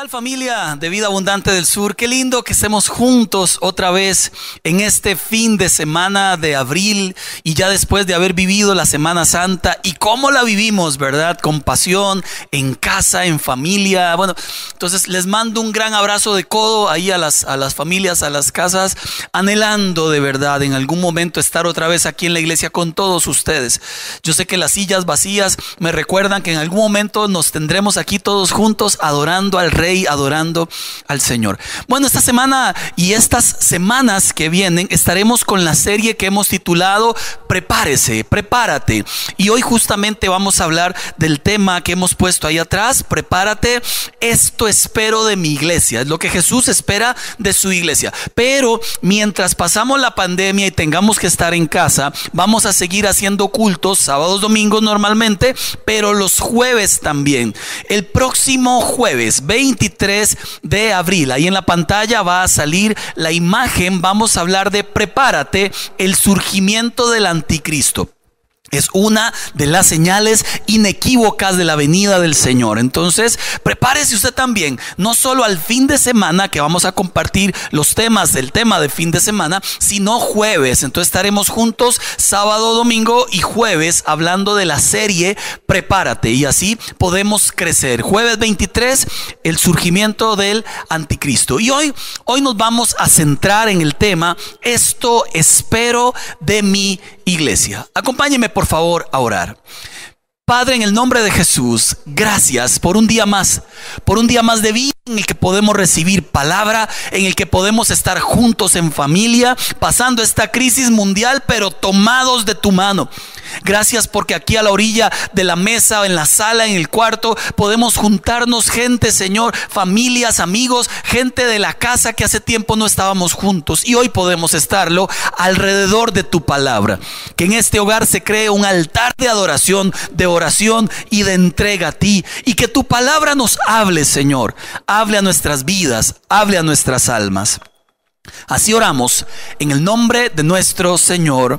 tal familia de Vida Abundante del Sur? Qué lindo que estemos juntos otra vez en este fin de semana de abril y ya después de haber vivido la Semana Santa y cómo la vivimos, ¿verdad? Con pasión, en casa, en familia. Bueno, entonces les mando un gran abrazo de codo ahí a las, a las familias, a las casas, anhelando de verdad en algún momento estar otra vez aquí en la iglesia con todos ustedes. Yo sé que las sillas vacías me recuerdan que en algún momento nos tendremos aquí todos juntos adorando al Rey, adorando al Señor. Bueno, esta semana y estas semanas que vienen estaremos con la serie que hemos titulado Prepárese, prepárate. Y hoy justamente vamos a hablar del tema que hemos puesto ahí atrás, prepárate, esto espero de mi iglesia, es lo que Jesús espera de su iglesia. Pero mientras pasamos la pandemia y tengamos que estar en casa, vamos a seguir haciendo cultos, sábados, domingos normalmente, pero los jueves también. El próximo jueves, 20 23 de abril. Ahí en la pantalla va a salir la imagen. Vamos a hablar de prepárate, el surgimiento del anticristo. Es una de las señales inequívocas de la venida del Señor. Entonces, prepárese usted también, no solo al fin de semana que vamos a compartir los temas del tema de fin de semana, sino jueves. Entonces estaremos juntos sábado, domingo y jueves hablando de la serie Prepárate y así podemos crecer. Jueves 23, el surgimiento del anticristo. Y hoy hoy nos vamos a centrar en el tema esto espero de mi iglesia. Acompáñeme por favor a orar. Padre, en el nombre de Jesús, gracias por un día más, por un día más de vida en el que podemos recibir palabra, en el que podemos estar juntos en familia, pasando esta crisis mundial, pero tomados de tu mano. Gracias porque aquí a la orilla de la mesa, en la sala, en el cuarto, podemos juntarnos gente, Señor, familias, amigos, gente de la casa que hace tiempo no estábamos juntos y hoy podemos estarlo alrededor de tu palabra. Que en este hogar se cree un altar de adoración, de oración y de entrega a ti y que tu palabra nos hable, Señor, hable a nuestras vidas, hable a nuestras almas. Así oramos en el nombre de nuestro Señor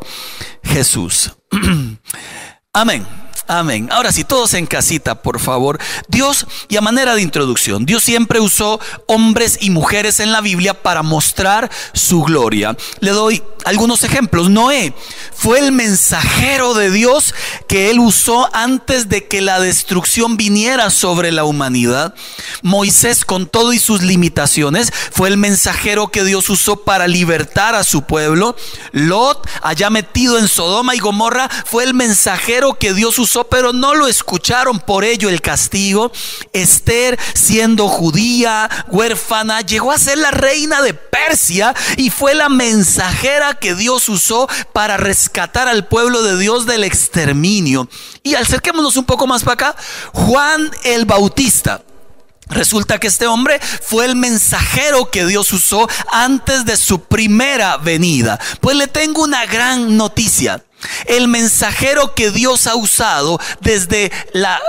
Jesús. Amén. Amén. Ahora sí, todos en casita, por favor. Dios, y a manera de introducción, Dios siempre usó hombres y mujeres en la Biblia para mostrar su gloria. Le doy algunos ejemplos. Noé fue el mensajero de Dios que él usó antes de que la destrucción viniera sobre la humanidad. Moisés, con todo y sus limitaciones, fue el mensajero que Dios usó para libertar a su pueblo. Lot, allá metido en Sodoma y Gomorra, fue el mensajero que Dios usó, pero no lo escucharon, por ello el castigo. Esther, siendo judía, huérfana, llegó a ser la reina de Persia y fue la mensajera que Dios usó para rescatar al pueblo de Dios del exterminio. Y acerquémonos un poco más para acá, Juan el Bautista. Resulta que este hombre fue el mensajero que Dios usó antes de su primera venida. Pues le tengo una gran noticia. El mensajero que Dios ha usado desde la,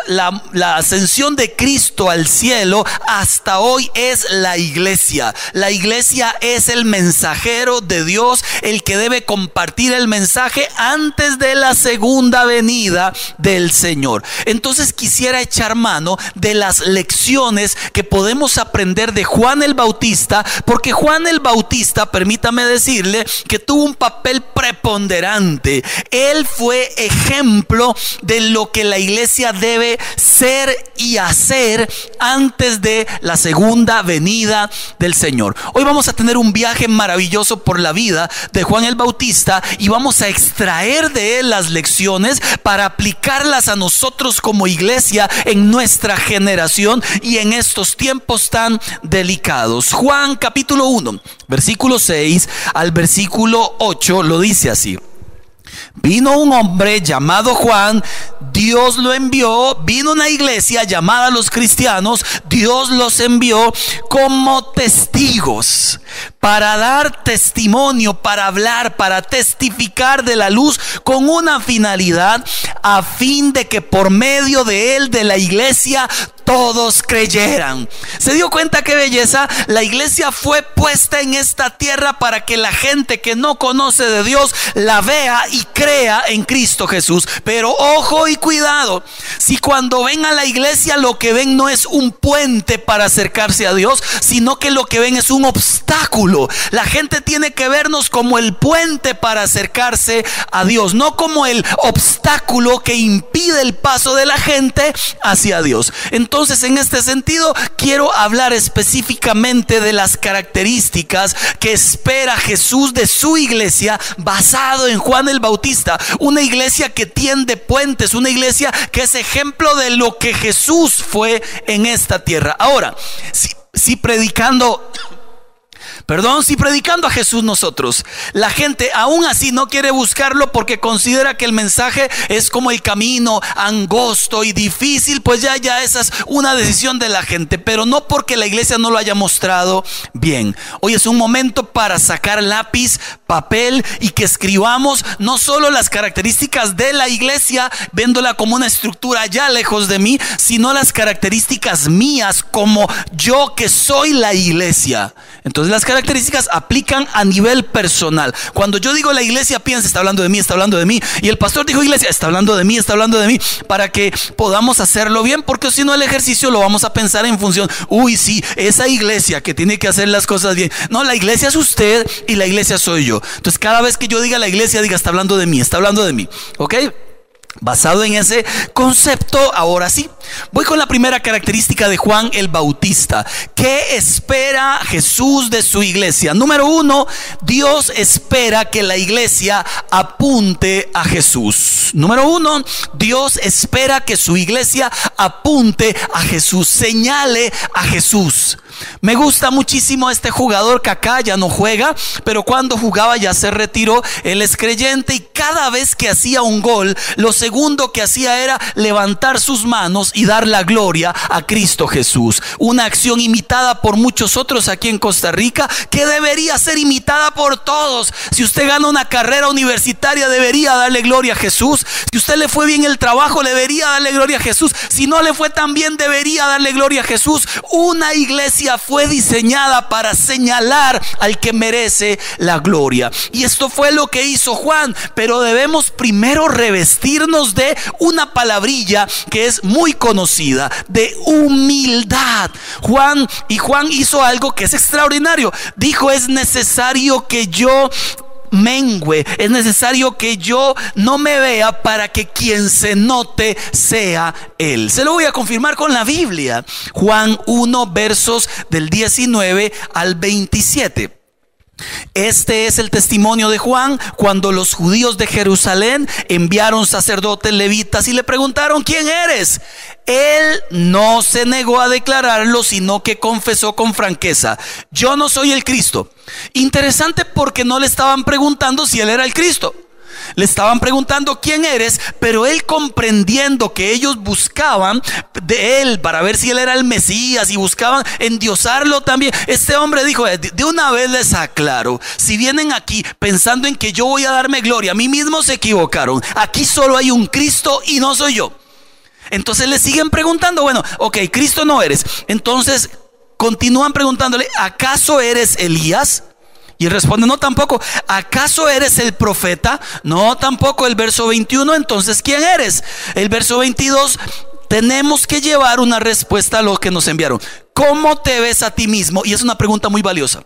ascensión de Cristo al cielo hasta hoy es la iglesia. La iglesia es el mensajero de Dios, el que debe compartir el mensaje antes de la segunda venida del Señor. Entonces quisiera echar mano de las lecciones que podemos aprender de Juan el Bautista, porque Juan el Bautista, permítame decirle, que tuvo un papel preponderante él fue ejemplo de lo que la iglesia debe ser y hacer antes de la segunda venida del Señor. Hoy vamos a tener un viaje maravilloso por la vida de Juan el Bautista y vamos a extraer de él las lecciones para aplicarlas a nosotros como iglesia en nuestra generación y en estos tiempos tan delicados. Juan capítulo 1, versículo 6 al versículo 8 lo dice así. Vino un hombre llamado Juan, Dios lo envió, vino una iglesia llamada los cristianos, Dios los envió como testigos para dar testimonio, para hablar, para testificar de la luz con una finalidad a fin de que por medio de él, de la iglesia, todos creyeran. ¿Se dio cuenta qué belleza? La iglesia fue puesta en esta tierra para que la gente que no conoce de Dios la vea y crea en Cristo Jesús. Pero ojo y cuidado, si cuando ven a la iglesia lo que ven no es un puente para acercarse a Dios, sino que lo que ven es un obstáculo. La gente tiene que vernos como el puente para acercarse a Dios, no como el obstáculo que impide el paso de la gente hacia Dios. Entonces, en este sentido, quiero hablar específicamente de las características que espera Jesús de su iglesia basado en Juan el Bautista. Una iglesia que tiende puentes, una iglesia que es ejemplo de lo que Jesús fue en esta tierra. Ahora, si, si predicando Perdón, si predicando a Jesús nosotros, la gente aún así no quiere buscarlo porque considera que el mensaje es como el camino angosto y difícil, pues ya ya esa es una decisión de la gente, pero no porque la iglesia no lo haya mostrado bien. Hoy es un momento para sacar lápiz, papel y que escribamos no solo las características de la iglesia, viéndola como una estructura ya lejos de mí, sino las características mías como yo que soy la iglesia. Entonces las características aplican a nivel personal. Cuando yo digo la iglesia piensa, está hablando de mí, está hablando de mí. Y el pastor dijo iglesia, está hablando de mí, está hablando de mí. Para que podamos hacerlo bien, porque si no el ejercicio lo vamos a pensar en función, uy, sí, esa iglesia que tiene que hacer las cosas bien. No, la iglesia es usted y la iglesia soy yo. Entonces cada vez que yo diga la iglesia, diga, está hablando de mí, está hablando de mí. ¿Ok? Basado en ese concepto, ahora sí, voy con la primera característica de Juan el Bautista. ¿Qué espera Jesús de su iglesia? Número uno, Dios espera que la iglesia apunte a Jesús. Número uno, Dios espera que su iglesia apunte a Jesús, señale a Jesús. Me gusta muchísimo este jugador que acá ya no juega, pero cuando jugaba ya se retiró. Él es creyente y cada vez que hacía un gol, lo segundo que hacía era levantar sus manos y dar la gloria a Cristo Jesús. Una acción imitada por muchos otros aquí en Costa Rica que debería ser imitada por todos. Si usted gana una carrera universitaria, debería darle gloria a Jesús. Si usted le fue bien el trabajo, debería darle gloria a Jesús. Si no le fue tan bien, debería darle gloria a Jesús. Una iglesia fue diseñada para señalar al que merece la gloria. Y esto fue lo que hizo Juan, pero debemos primero revestirnos de una palabrilla que es muy conocida, de humildad. Juan y Juan hizo algo que es extraordinario. Dijo, es necesario que yo mengue. Es necesario que yo no me vea para que quien se note sea Él. Se lo voy a confirmar con la Biblia. Juan 1, versos del 19 al 27. Este es el testimonio de Juan cuando los judíos de Jerusalén enviaron sacerdotes levitas y le preguntaron, ¿quién eres? Él no se negó a declararlo, sino que confesó con franqueza, yo no soy el Cristo. Interesante porque no le estaban preguntando si él era el Cristo. Le estaban preguntando quién eres, pero él comprendiendo que ellos buscaban de él para ver si él era el Mesías y buscaban endiosarlo también. Este hombre dijo, de una vez les aclaro, si vienen aquí pensando en que yo voy a darme gloria, a mí mismo se equivocaron. Aquí solo hay un Cristo y no soy yo. Entonces le siguen preguntando, bueno, ok, Cristo no eres. Entonces continúan preguntándole, ¿acaso eres Elías? Y responde, no tampoco. ¿Acaso eres el profeta? No tampoco. El verso 21, entonces, ¿quién eres? El verso 22, tenemos que llevar una respuesta a lo que nos enviaron. ¿Cómo te ves a ti mismo? Y es una pregunta muy valiosa.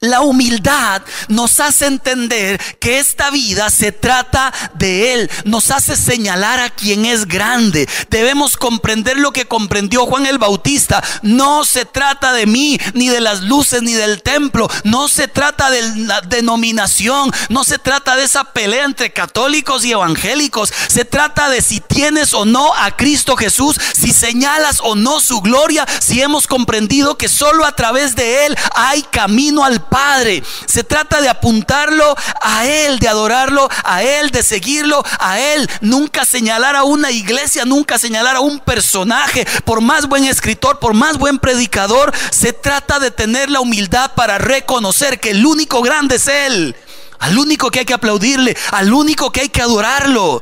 La humildad nos hace entender que esta vida se trata de Él, nos hace señalar a quien es grande. Debemos comprender lo que comprendió Juan el Bautista. No se trata de mí, ni de las luces, ni del templo. No se trata de la denominación, no se trata de esa pelea entre católicos y evangélicos. Se trata de si tienes o no a Cristo Jesús, si señalas o no su gloria, si hemos comprendido que solo a través de Él hay camino al Padre. Se trata de apuntarlo a Él, de adorarlo a Él, de seguirlo a Él. Nunca señalar a una iglesia, nunca señalar a un personaje. Por más buen escritor, por más buen predicador, se trata de tener la humildad para reconocer que el único grande es Él. Al único que hay que aplaudirle, al único que hay que adorarlo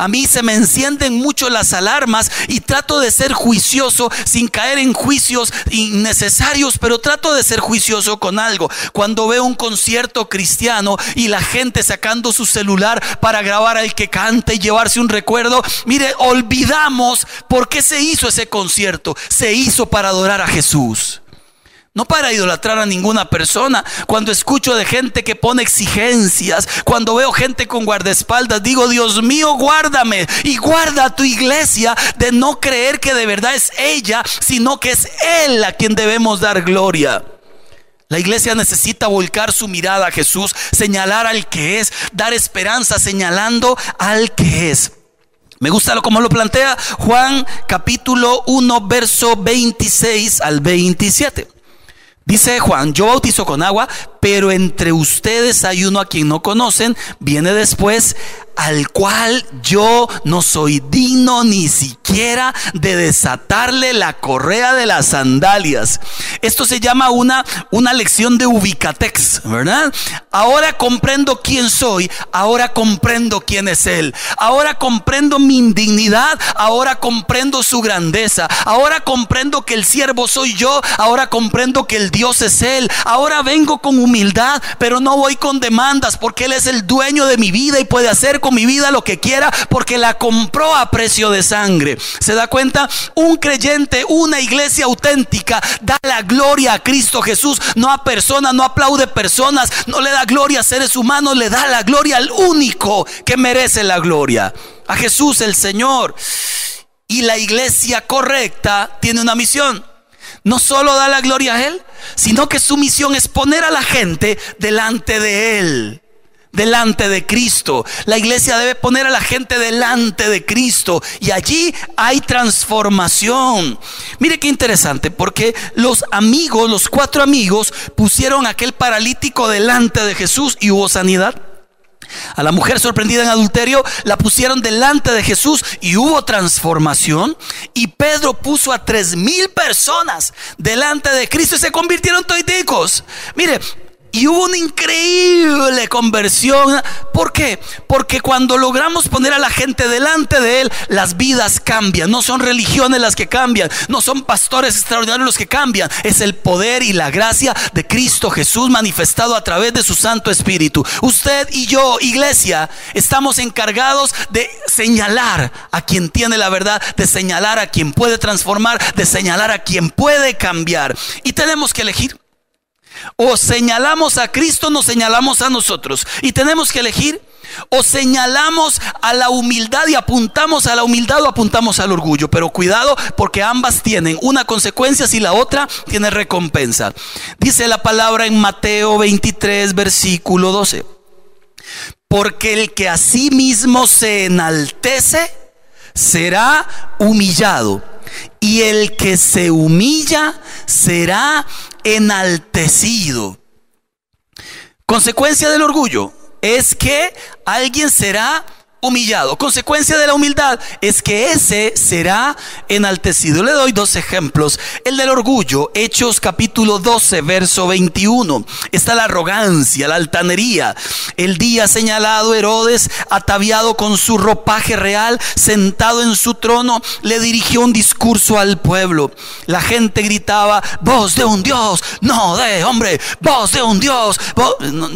a mí se me encienden mucho las alarmas y trato de ser juicioso sin caer en juicios innecesarios, pero trato de ser juicioso con algo. Cuando veo un concierto cristiano y la gente sacando su celular para grabar al que canta y llevarse un recuerdo, mire, olvidamos por qué se hizo ese concierto. Se hizo para adorar a Jesús. No para idolatrar a ninguna persona. Cuando escucho de gente que pone exigencias, cuando veo gente con guardaespaldas, digo, Dios mío, guárdame y guarda a tu iglesia de no creer que de verdad es ella, sino que es Él a quien debemos dar gloria. La iglesia necesita volcar su mirada a Jesús, señalar al que es, dar esperanza señalando al que es. Me gusta lo como lo plantea Juan capítulo 1 verso 26 al 27. Dice Juan, yo bautizo con agua, pero entre ustedes hay uno a quien no conocen, viene después, al cual yo no soy digno ni siquiera de desatarle la correa de las sandalias. Esto se llama una, una lección de ubicatex, ¿verdad? Ahora comprendo quién soy, ahora comprendo quién es Él, ahora comprendo mi indignidad, ahora comprendo su grandeza, ahora comprendo que el siervo soy yo, ahora comprendo que el Dios es Él, ahora vengo con humildad, pero no voy con demandas porque Él es el dueño de mi vida y puede hacer con mi vida lo que quiera porque la compró a precio de sangre. ¿Se da cuenta? Un creyente, una iglesia auténtica, da la gloria a Cristo Jesús, no a personas, no aplaude personas, no le da gloria a seres humanos, le da la gloria al único que merece la gloria, a Jesús el Señor. Y la iglesia correcta tiene una misión. No solo da la gloria a Él, sino que su misión es poner a la gente delante de Él delante de Cristo. La iglesia debe poner a la gente delante de Cristo y allí hay transformación. Mire qué interesante, porque los amigos, los cuatro amigos, pusieron a aquel paralítico delante de Jesús y hubo sanidad. A la mujer sorprendida en adulterio la pusieron delante de Jesús y hubo transformación. Y Pedro puso a tres mil personas delante de Cristo y se convirtieron toiticos. Mire, y hubo una increíble conversión. ¿Por qué? Porque cuando logramos poner a la gente delante de Él, las vidas cambian. No son religiones las que cambian. No son pastores extraordinarios los que cambian. Es el poder y la gracia de Cristo Jesús manifestado a través de su Santo Espíritu. Usted y yo, iglesia, estamos encargados de señalar a quien tiene la verdad, de señalar a quien puede transformar, de señalar a quien puede cambiar. Y tenemos que elegir. O señalamos a Cristo, nos señalamos a nosotros. Y tenemos que elegir. O señalamos a la humildad y apuntamos a la humildad o apuntamos al orgullo. Pero cuidado porque ambas tienen una consecuencia si la otra tiene recompensa. Dice la palabra en Mateo 23, versículo 12. Porque el que a sí mismo se enaltece será humillado. Y el que se humilla será enaltecido. Consecuencia del orgullo es que alguien será humillado. Consecuencia de la humildad es que ese será enaltecido. Le doy dos ejemplos. El del orgullo, Hechos capítulo 12, verso 21. Está la arrogancia, la altanería. El día señalado, Herodes, ataviado con su ropaje real, sentado en su trono, le dirigió un discurso al pueblo. La gente gritaba, voz de un Dios, no de hombre, voz de un Dios.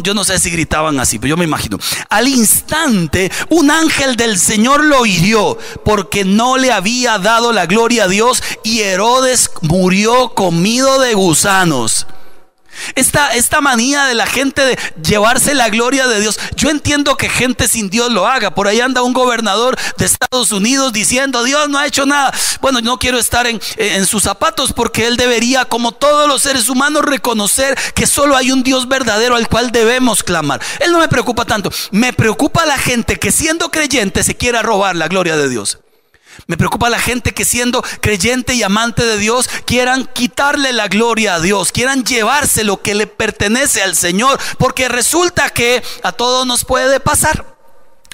Yo no sé si gritaban así, pero yo me imagino. Al instante, una ángel del Señor lo hirió porque no le había dado la gloria a Dios y Herodes murió comido de gusanos. Esta, esta manía de la gente de llevarse la gloria de Dios. Yo entiendo que gente sin Dios lo haga. Por ahí anda un gobernador de Estados Unidos diciendo, Dios no ha hecho nada. Bueno, no quiero estar en, en sus zapatos porque él debería, como todos los seres humanos, reconocer que solo hay un Dios verdadero al cual debemos clamar. Él no me preocupa tanto. Me preocupa la gente que siendo creyente se quiera robar la gloria de Dios. Me preocupa la gente que siendo creyente y amante de Dios quieran quitarle la gloria a Dios, quieran llevarse lo que le pertenece al Señor, porque resulta que a todos nos puede pasar.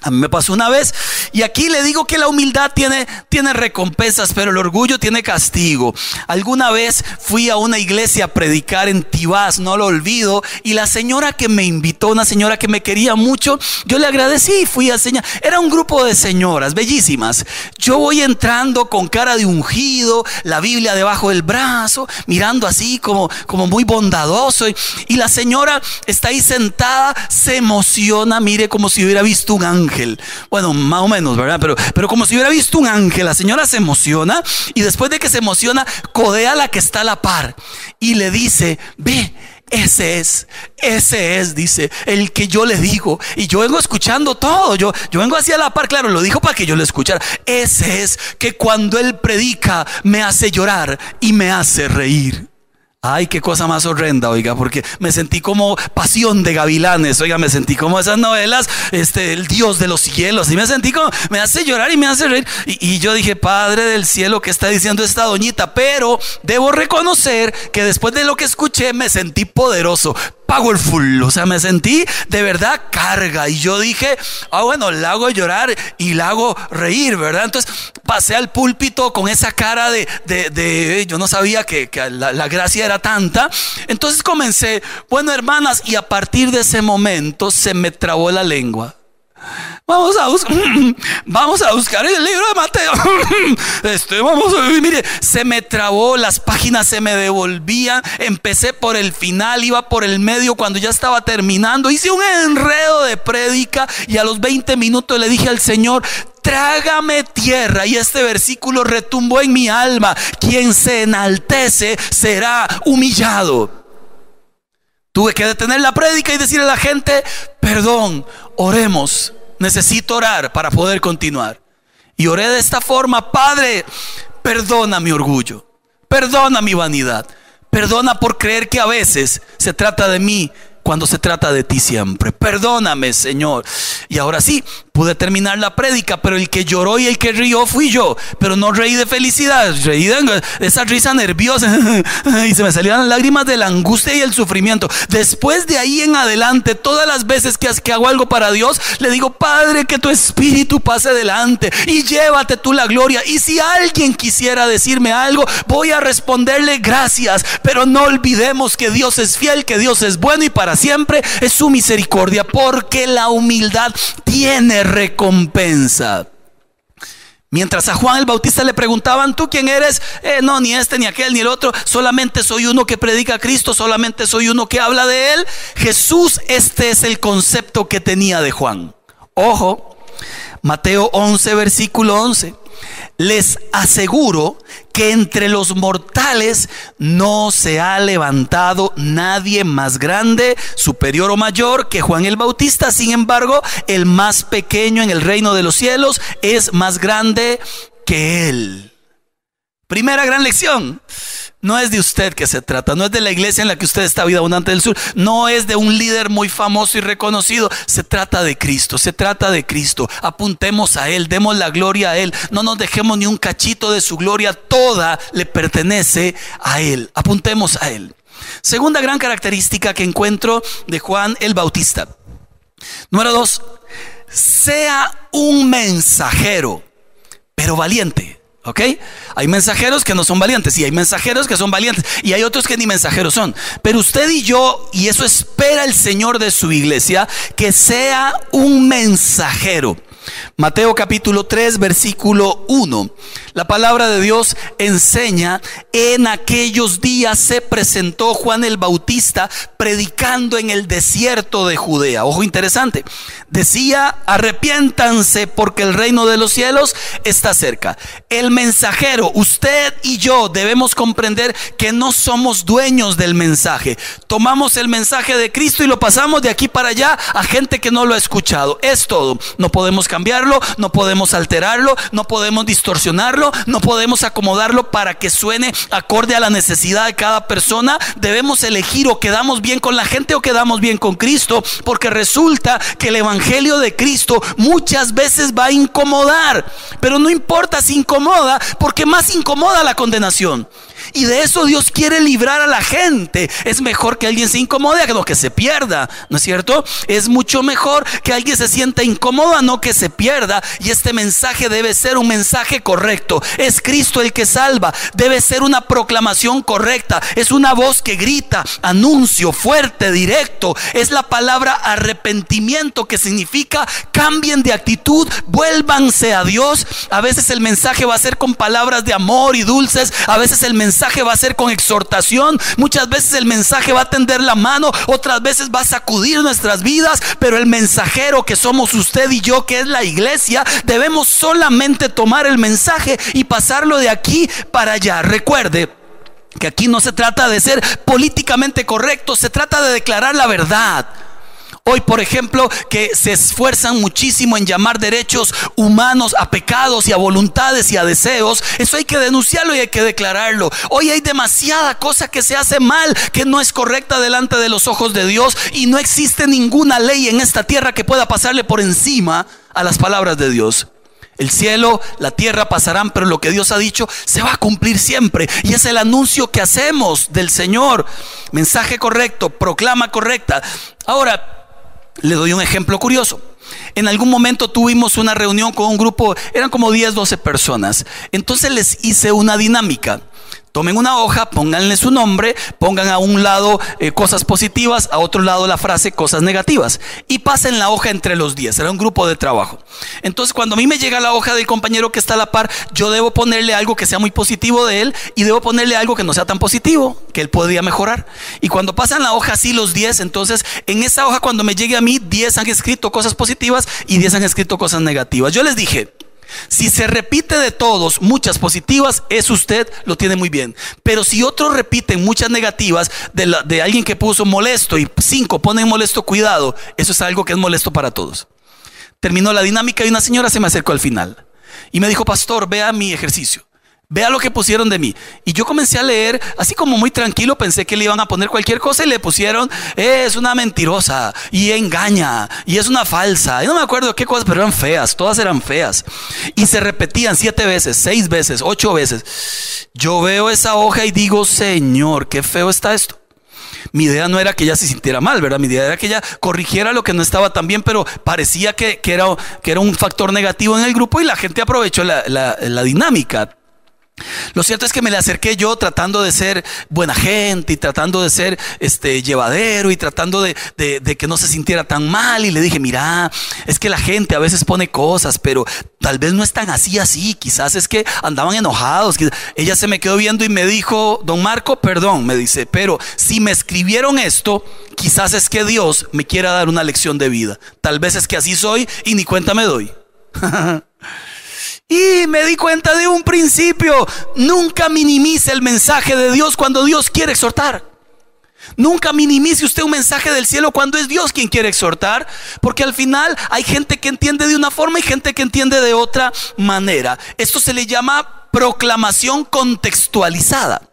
A mí me pasó una vez y aquí le digo que la humildad tiene, tiene recompensas, pero el orgullo tiene castigo. Alguna vez fui a una iglesia a predicar en Tibás, no lo olvido, y la señora que me invitó, una señora que me quería mucho, yo le agradecí y fui a enseñar. Era un grupo de señoras bellísimas. Yo voy entrando con cara de ungido, la Biblia debajo del brazo, mirando así como, como muy bondadoso. Y, y la señora está ahí sentada, se emociona, mire como si hubiera visto un ángel bueno, más o menos, ¿verdad? Pero, pero como si hubiera visto un ángel, la señora se emociona y después de que se emociona, codea a la que está a la par y le dice, ve, ese es, ese es, dice, el que yo le digo. Y yo vengo escuchando todo. Yo, yo vengo hacia la par, claro, lo dijo para que yo lo escuchara. Ese es que cuando él predica me hace llorar y me hace reír. Ay, qué cosa más horrenda, oiga, porque me sentí como pasión de gavilanes, oiga, me sentí como esas novelas, este, el Dios de los cielos, y me sentí como, me hace llorar y me hace reír. Y, y yo dije, Padre del cielo, ¿qué está diciendo esta doñita? Pero debo reconocer que después de lo que escuché me sentí poderoso powerful. O sea, me sentí de verdad carga. Y yo dije, ah, bueno, la hago llorar y la hago reír, ¿verdad? Entonces pasé al púlpito con esa cara de, de, yo no sabía que, la, la gracia era tanta. Entonces comencé, bueno, hermanas, y a partir de ese momento se me trabó la lengua. Vamos a buscar, vamos a buscar el libro de Mateo. Este, vamos a mire, se me trabó, las páginas se me devolvían. Empecé por el final, iba por el medio cuando ya estaba terminando. Hice un enredo de prédica y a los 20 minutos le dije al Señor, trágame tierra. Y este versículo retumbó en mi alma. Quien se enaltece será humillado. Tuve que detener la prédica y decirle a la gente, perdón, oremos. Necesito orar para poder continuar. Y oré de esta forma, Padre, perdona mi orgullo, perdona mi vanidad, perdona por creer que a veces se trata de mí cuando se trata de ti siempre. Perdóname, Señor. Y ahora sí, pude terminar la prédica, pero el que lloró y el que rió fui yo. Pero no reí de felicidad, reí de esa risa nerviosa. y se me salían las lágrimas de la angustia y el sufrimiento. Después de ahí en adelante, todas las veces que, que hago algo para Dios, le digo, Padre, que tu espíritu pase delante y llévate tú la gloria. Y si alguien quisiera decirme algo, voy a responderle gracias. Pero no olvidemos que Dios es fiel, que Dios es bueno y para siempre es su misericordia, porque la humildad tiene recompensa. Mientras a Juan el Bautista le preguntaban, ¿tú quién eres? Eh, no, ni este, ni aquel, ni el otro. Solamente soy uno que predica a Cristo, solamente soy uno que habla de Él. Jesús, este es el concepto que tenía de Juan. Ojo, Mateo 11, versículo 11 les aseguro que entre los mortales no se ha levantado nadie más grande, superior o mayor que Juan el Bautista. Sin embargo, el más pequeño en el reino de los cielos es más grande que él. Primera gran lección. No es de usted que se trata, no es de la iglesia en la que usted está, Vida Abundante del Sur, no es de un líder muy famoso y reconocido, se trata de Cristo, se trata de Cristo. Apuntemos a Él, demos la gloria a Él, no nos dejemos ni un cachito de su gloria, toda le pertenece a Él. Apuntemos a Él. Segunda gran característica que encuentro de Juan el Bautista. Número dos, sea un mensajero, pero valiente. ¿Ok? Hay mensajeros que no son valientes y hay mensajeros que son valientes y hay otros que ni mensajeros son. Pero usted y yo, y eso espera el Señor de su iglesia, que sea un mensajero. Mateo capítulo 3, versículo 1. La palabra de Dios enseña, en aquellos días se presentó Juan el Bautista predicando en el desierto de Judea. Ojo interesante. Decía, arrepiéntanse porque el reino de los cielos está cerca. El mensajero, usted y yo debemos comprender que no somos dueños del mensaje. Tomamos el mensaje de Cristo y lo pasamos de aquí para allá a gente que no lo ha escuchado. Es todo. No podemos cambiarlo, no podemos alterarlo, no podemos distorsionarlo, no podemos acomodarlo para que suene acorde a la necesidad de cada persona. Debemos elegir o quedamos bien con la gente o quedamos bien con Cristo, porque resulta que el Evangelio de Cristo muchas veces va a incomodar, pero no importa si incomoda, porque más incomoda la condenación. Y de eso Dios quiere librar a la gente. Es mejor que alguien se incomode a que se pierda, ¿no es cierto? Es mucho mejor que alguien se sienta incómodo a no que se pierda. Y este mensaje debe ser un mensaje correcto. Es Cristo el que salva. Debe ser una proclamación correcta. Es una voz que grita, anuncio fuerte, directo. Es la palabra arrepentimiento que significa cambien de actitud, vuélvanse a Dios. A veces el mensaje va a ser con palabras de amor y dulces. A veces el mensaje mensaje va a ser con exhortación, muchas veces el mensaje va a tender la mano, otras veces va a sacudir nuestras vidas, pero el mensajero que somos usted y yo, que es la iglesia, debemos solamente tomar el mensaje y pasarlo de aquí para allá. Recuerde, que aquí no se trata de ser políticamente correcto, se trata de declarar la verdad. Hoy, por ejemplo, que se esfuerzan muchísimo en llamar derechos humanos a pecados y a voluntades y a deseos, eso hay que denunciarlo y hay que declararlo. Hoy hay demasiada cosa que se hace mal, que no es correcta delante de los ojos de Dios y no existe ninguna ley en esta tierra que pueda pasarle por encima a las palabras de Dios. El cielo, la tierra pasarán, pero lo que Dios ha dicho se va a cumplir siempre. Y es el anuncio que hacemos del Señor. Mensaje correcto, proclama correcta. Ahora, le doy un ejemplo curioso. En algún momento tuvimos una reunión con un grupo, eran como 10, 12 personas. Entonces les hice una dinámica. Tomen una hoja, pónganle su nombre, pongan a un lado eh, cosas positivas, a otro lado la frase cosas negativas y pasen la hoja entre los 10. Era un grupo de trabajo. Entonces, cuando a mí me llega la hoja del compañero que está a la par, yo debo ponerle algo que sea muy positivo de él y debo ponerle algo que no sea tan positivo, que él podría mejorar. Y cuando pasan la hoja así los 10, entonces en esa hoja cuando me llegue a mí, 10 han escrito cosas positivas y 10 han escrito cosas negativas. Yo les dije, si se repite de todos muchas positivas, es usted, lo tiene muy bien. Pero si otros repiten muchas negativas de, de alguien que puso molesto y cinco ponen molesto, cuidado, eso es algo que es molesto para todos. Terminó la dinámica y una señora se me acercó al final y me dijo, pastor, vea mi ejercicio. Vea lo que pusieron de mí. Y yo comencé a leer, así como muy tranquilo, pensé que le iban a poner cualquier cosa y le pusieron, es una mentirosa y engaña y es una falsa. Y no me acuerdo qué cosas, pero eran feas, todas eran feas. Y se repetían siete veces, seis veces, ocho veces. Yo veo esa hoja y digo, Señor, qué feo está esto. Mi idea no era que ella se sintiera mal, ¿verdad? Mi idea era que ella corrigiera lo que no estaba tan bien, pero parecía que, era, que era un factor negativo en el grupo y la gente aprovechó la, la dinámica. Lo cierto es que me le acerqué yo tratando de ser buena gente y tratando de ser este, llevadero y tratando de, que no se sintiera tan mal. Y le dije, mira, es que la gente a veces pone cosas, pero tal vez no es tan así, así. Quizás es que andaban enojados. Ella se me quedó viendo y me dijo, don Marco, perdón, me dice, pero si me escribieron esto, quizás es que Dios me quiera dar una lección de vida. Tal vez es que así soy y ni cuenta me doy. Y me di cuenta de un principio. Nunca minimice el mensaje de Dios cuando Dios quiere exhortar. Nunca minimice usted un mensaje del cielo cuando es Dios quien quiere exhortar, porque al final hay gente que entiende de una forma y gente que entiende de otra manera. Esto se le llama proclamación contextualizada.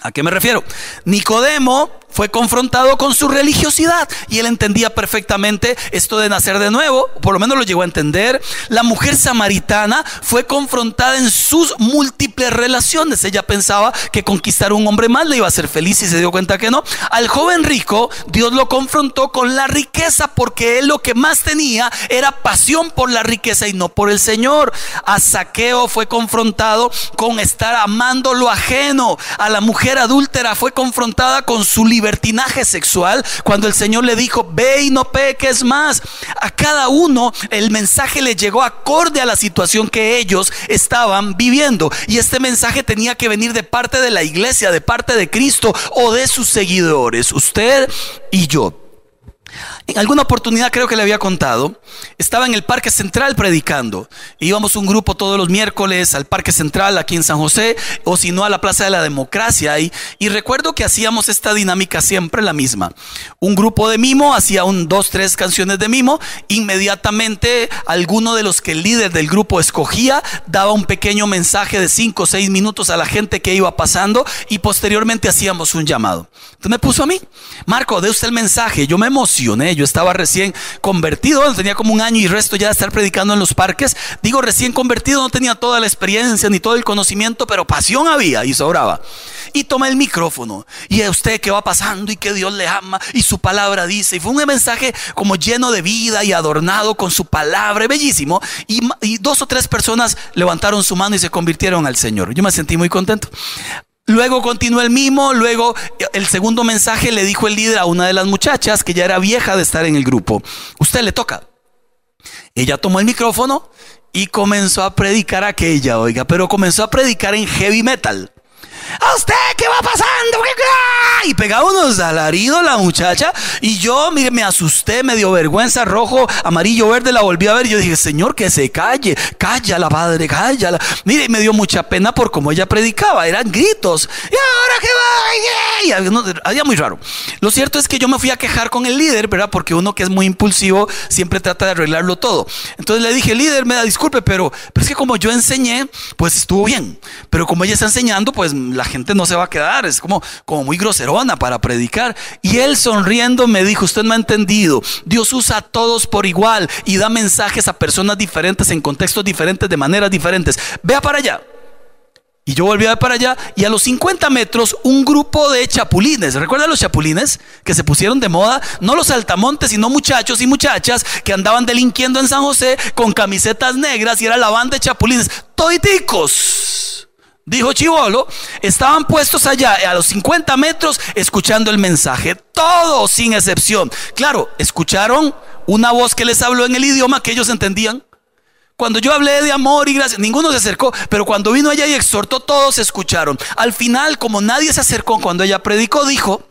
¿A qué me refiero? Nicodemo fue confrontado con su religiosidad y él entendía perfectamente esto de nacer de nuevo, por lo menos lo llegó a entender. La mujer samaritana fue confrontada en sus múltiples relaciones. Ella pensaba que conquistar a un hombre más le iba a hacer feliz y se dio cuenta que no. Al joven rico, Dios lo confrontó con la riqueza porque él lo que más tenía era pasión por la riqueza y no por el Señor. A Saqueo fue confrontado con estar amando lo ajeno. A la mujer adúltera fue confrontada con su libertad libertinaje sexual, cuando el Señor le dijo, ve y no peques más. A cada uno el mensaje le llegó acorde a la situación que ellos estaban viviendo. Y este mensaje tenía que venir de parte de la iglesia, de parte de Cristo o de sus seguidores, usted y yo. En alguna oportunidad creo que le había contado, estaba en el Parque Central predicando. Íbamos un grupo todos los miércoles al Parque Central aquí en San José, o si no a la Plaza de la Democracia. Y, recuerdo que hacíamos esta dinámica siempre la misma. Un grupo de mimo hacía un, dos, tres canciones de mimo. Inmediatamente alguno de los que el líder del grupo escogía daba un pequeño mensaje de cinco o seis minutos a la gente que iba pasando y posteriormente hacíamos un llamado. Entonces me puso a mí, Marco, de usted el mensaje. Yo me emocioné estaba recién convertido, tenía como un año y resto ya de estar predicando en los parques. Digo recién convertido, no tenía toda la experiencia ni todo el conocimiento, pero pasión había y sobraba. Y tomé el micrófono y a usted que va pasando y que Dios le ama y su palabra dice. Y fue un mensaje como lleno de vida y adornado con su palabra, bellísimo. Y dos o tres personas levantaron su mano y se convirtieron al Señor. Yo me sentí muy contento. Luego continuó el mismo, luego el segundo mensaje le dijo el líder a una de las muchachas que ya era vieja de estar en el grupo, usted le toca. Ella tomó el micrófono y comenzó a predicar aquella, oiga, pero comenzó a predicar en heavy metal. ¿A usted qué va pasando? Y pegaba unos alaridos la muchacha. Y yo, mire, me asusté, me dio vergüenza, rojo, amarillo, verde, la volví a ver. Y yo dije, Señor, que se calle, cállala, padre, cállala. Mire, me dio mucha pena por cómo ella predicaba, eran gritos. ¿Y ahora qué va? Y había muy raro. Lo cierto es que yo me fui a quejar con el líder, ¿verdad? Porque uno que es muy impulsivo siempre trata de arreglarlo todo. Entonces le dije, líder, me da disculpe, pero es que como yo enseñé, pues estuvo bien. Pero como ella está enseñando, pues la gente no se va a quedar, es como, como muy groserona para predicar. Y él sonriendo me dijo, usted no ha entendido, Dios usa a todos por igual y da mensajes a personas diferentes en contextos diferentes, de maneras diferentes. Vea para allá. Y yo volví a ver para allá y a los 50 metros un grupo de chapulines, ¿recuerdan los chapulines que se pusieron de moda? No los altamontes, sino muchachos y muchachas que andaban delinquiendo en San José con camisetas negras y era la banda de chapulines, toiticos dijo Chivolo, estaban puestos allá a los 50 metros escuchando el mensaje, todos sin excepción. Claro, escucharon una voz que les habló en el idioma que ellos entendían. Cuando yo hablé de amor y gracia, ninguno se acercó, pero cuando vino allá y exhortó, todos escucharon. Al final, como nadie se acercó cuando ella predicó, dijo,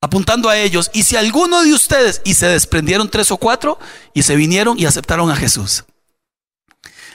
apuntando a ellos, y si alguno de ustedes, y se desprendieron tres o cuatro, y se vinieron y aceptaron a Jesús.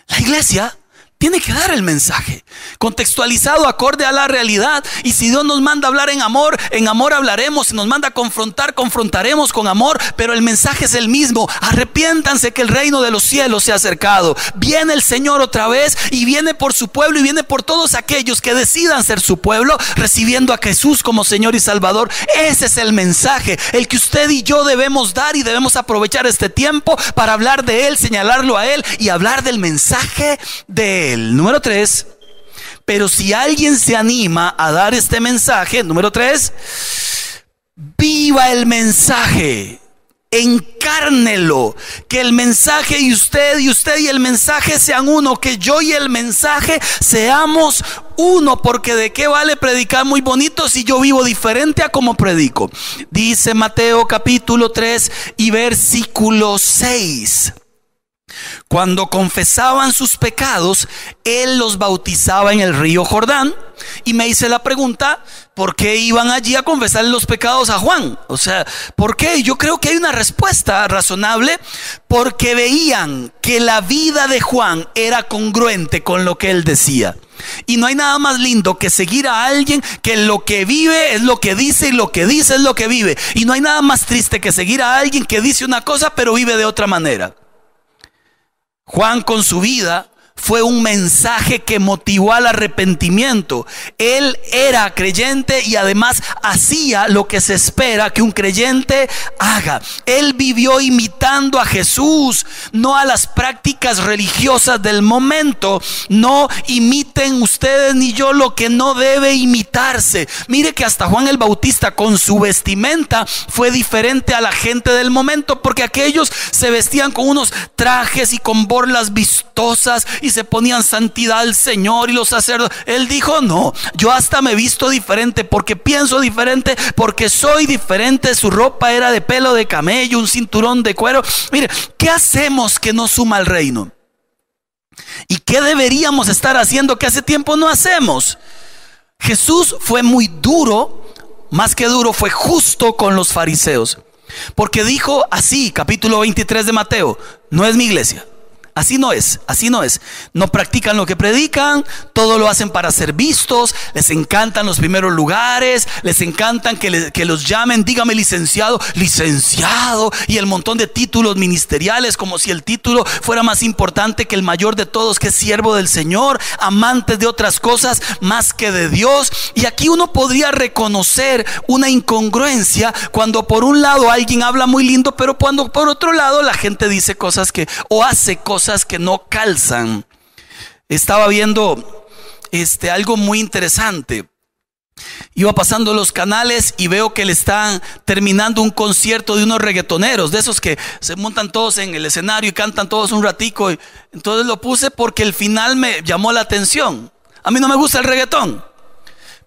La iglesia tiene que dar el mensaje, contextualizado acorde a la realidad. Y si Dios nos manda hablar en amor, en amor hablaremos. Si nos manda a confrontar, confrontaremos con amor. Pero el mensaje es el mismo. Arrepiéntanse que el reino de los cielos se ha acercado. Viene el Señor otra vez y viene por su pueblo y viene por todos aquellos que decidan ser su pueblo, recibiendo a Jesús como Señor y Salvador. Ese es el mensaje, el que usted y yo debemos dar y debemos aprovechar este tiempo para hablar de Él, señalarlo a Él y hablar del mensaje de Él. El número tres, pero si alguien se anima a dar este mensaje, número tres, viva el mensaje encárnelo, que el mensaje y usted y usted y el mensaje sean uno, que yo y el mensaje seamos uno, porque de qué vale predicar muy bonito si yo vivo diferente a como predico. Dice Mateo capítulo 3 y versículo 6. Cuando confesaban sus pecados, Él los bautizaba en el río Jordán. Y me hice la pregunta, ¿por qué iban allí a confesar los pecados a Juan? O sea, ¿por qué? Yo creo que hay una respuesta razonable, porque veían que la vida de Juan era congruente con lo que él decía. Y no hay nada más lindo que seguir a alguien que lo que vive es lo que dice y lo que dice es lo que vive. Y no hay nada más triste que seguir a alguien que dice una cosa pero vive de otra manera. Juan con su vida fue un mensaje que motivó al arrepentimiento. Él era creyente y además hacía lo que se espera que un creyente haga. Él vivió imitando a Jesús, no a las prácticas religiosas del momento. No imiten ustedes ni yo lo que no debe imitarse. Mire que hasta Juan el Bautista con su vestimenta fue diferente a la gente del momento porque aquellos se vestían con unos trajes y con borlas vistosas y se ponían santidad al Señor y los sacerdotes. Él dijo, no, yo hasta me he visto diferente porque pienso diferente, porque soy diferente. Su ropa era de pelo de camello, un cinturón de cuero. Mire, ¿qué hacemos que no suma al reino? ¿Y qué deberíamos estar haciendo que hace tiempo no hacemos? Jesús fue muy duro, más que duro, fue justo con los fariseos. Porque dijo así, capítulo 23 de Mateo, no es mi iglesia. Así no es, así no es. No practican lo que predican, todo lo hacen para ser vistos, les encantan los primeros lugares, les encantan que, los llamen, dígame licenciado, licenciado, y el montón de títulos ministeriales, como si el título fuera más importante que el mayor de todos, que es siervo del Señor, amantes de otras cosas más que de Dios. Y aquí uno podría reconocer una incongruencia cuando por un lado alguien habla muy lindo, pero cuando por otro lado la gente dice cosas que o hace cosas que no calzan. Estaba viendo este, algo muy interesante. Iba pasando los canales y veo que le están terminando un concierto de unos reggaetoneros, de esos que se montan todos en el escenario y cantan todos un ratico. Entonces lo puse porque el final me llamó la atención. A mí no me gusta el reggaetón.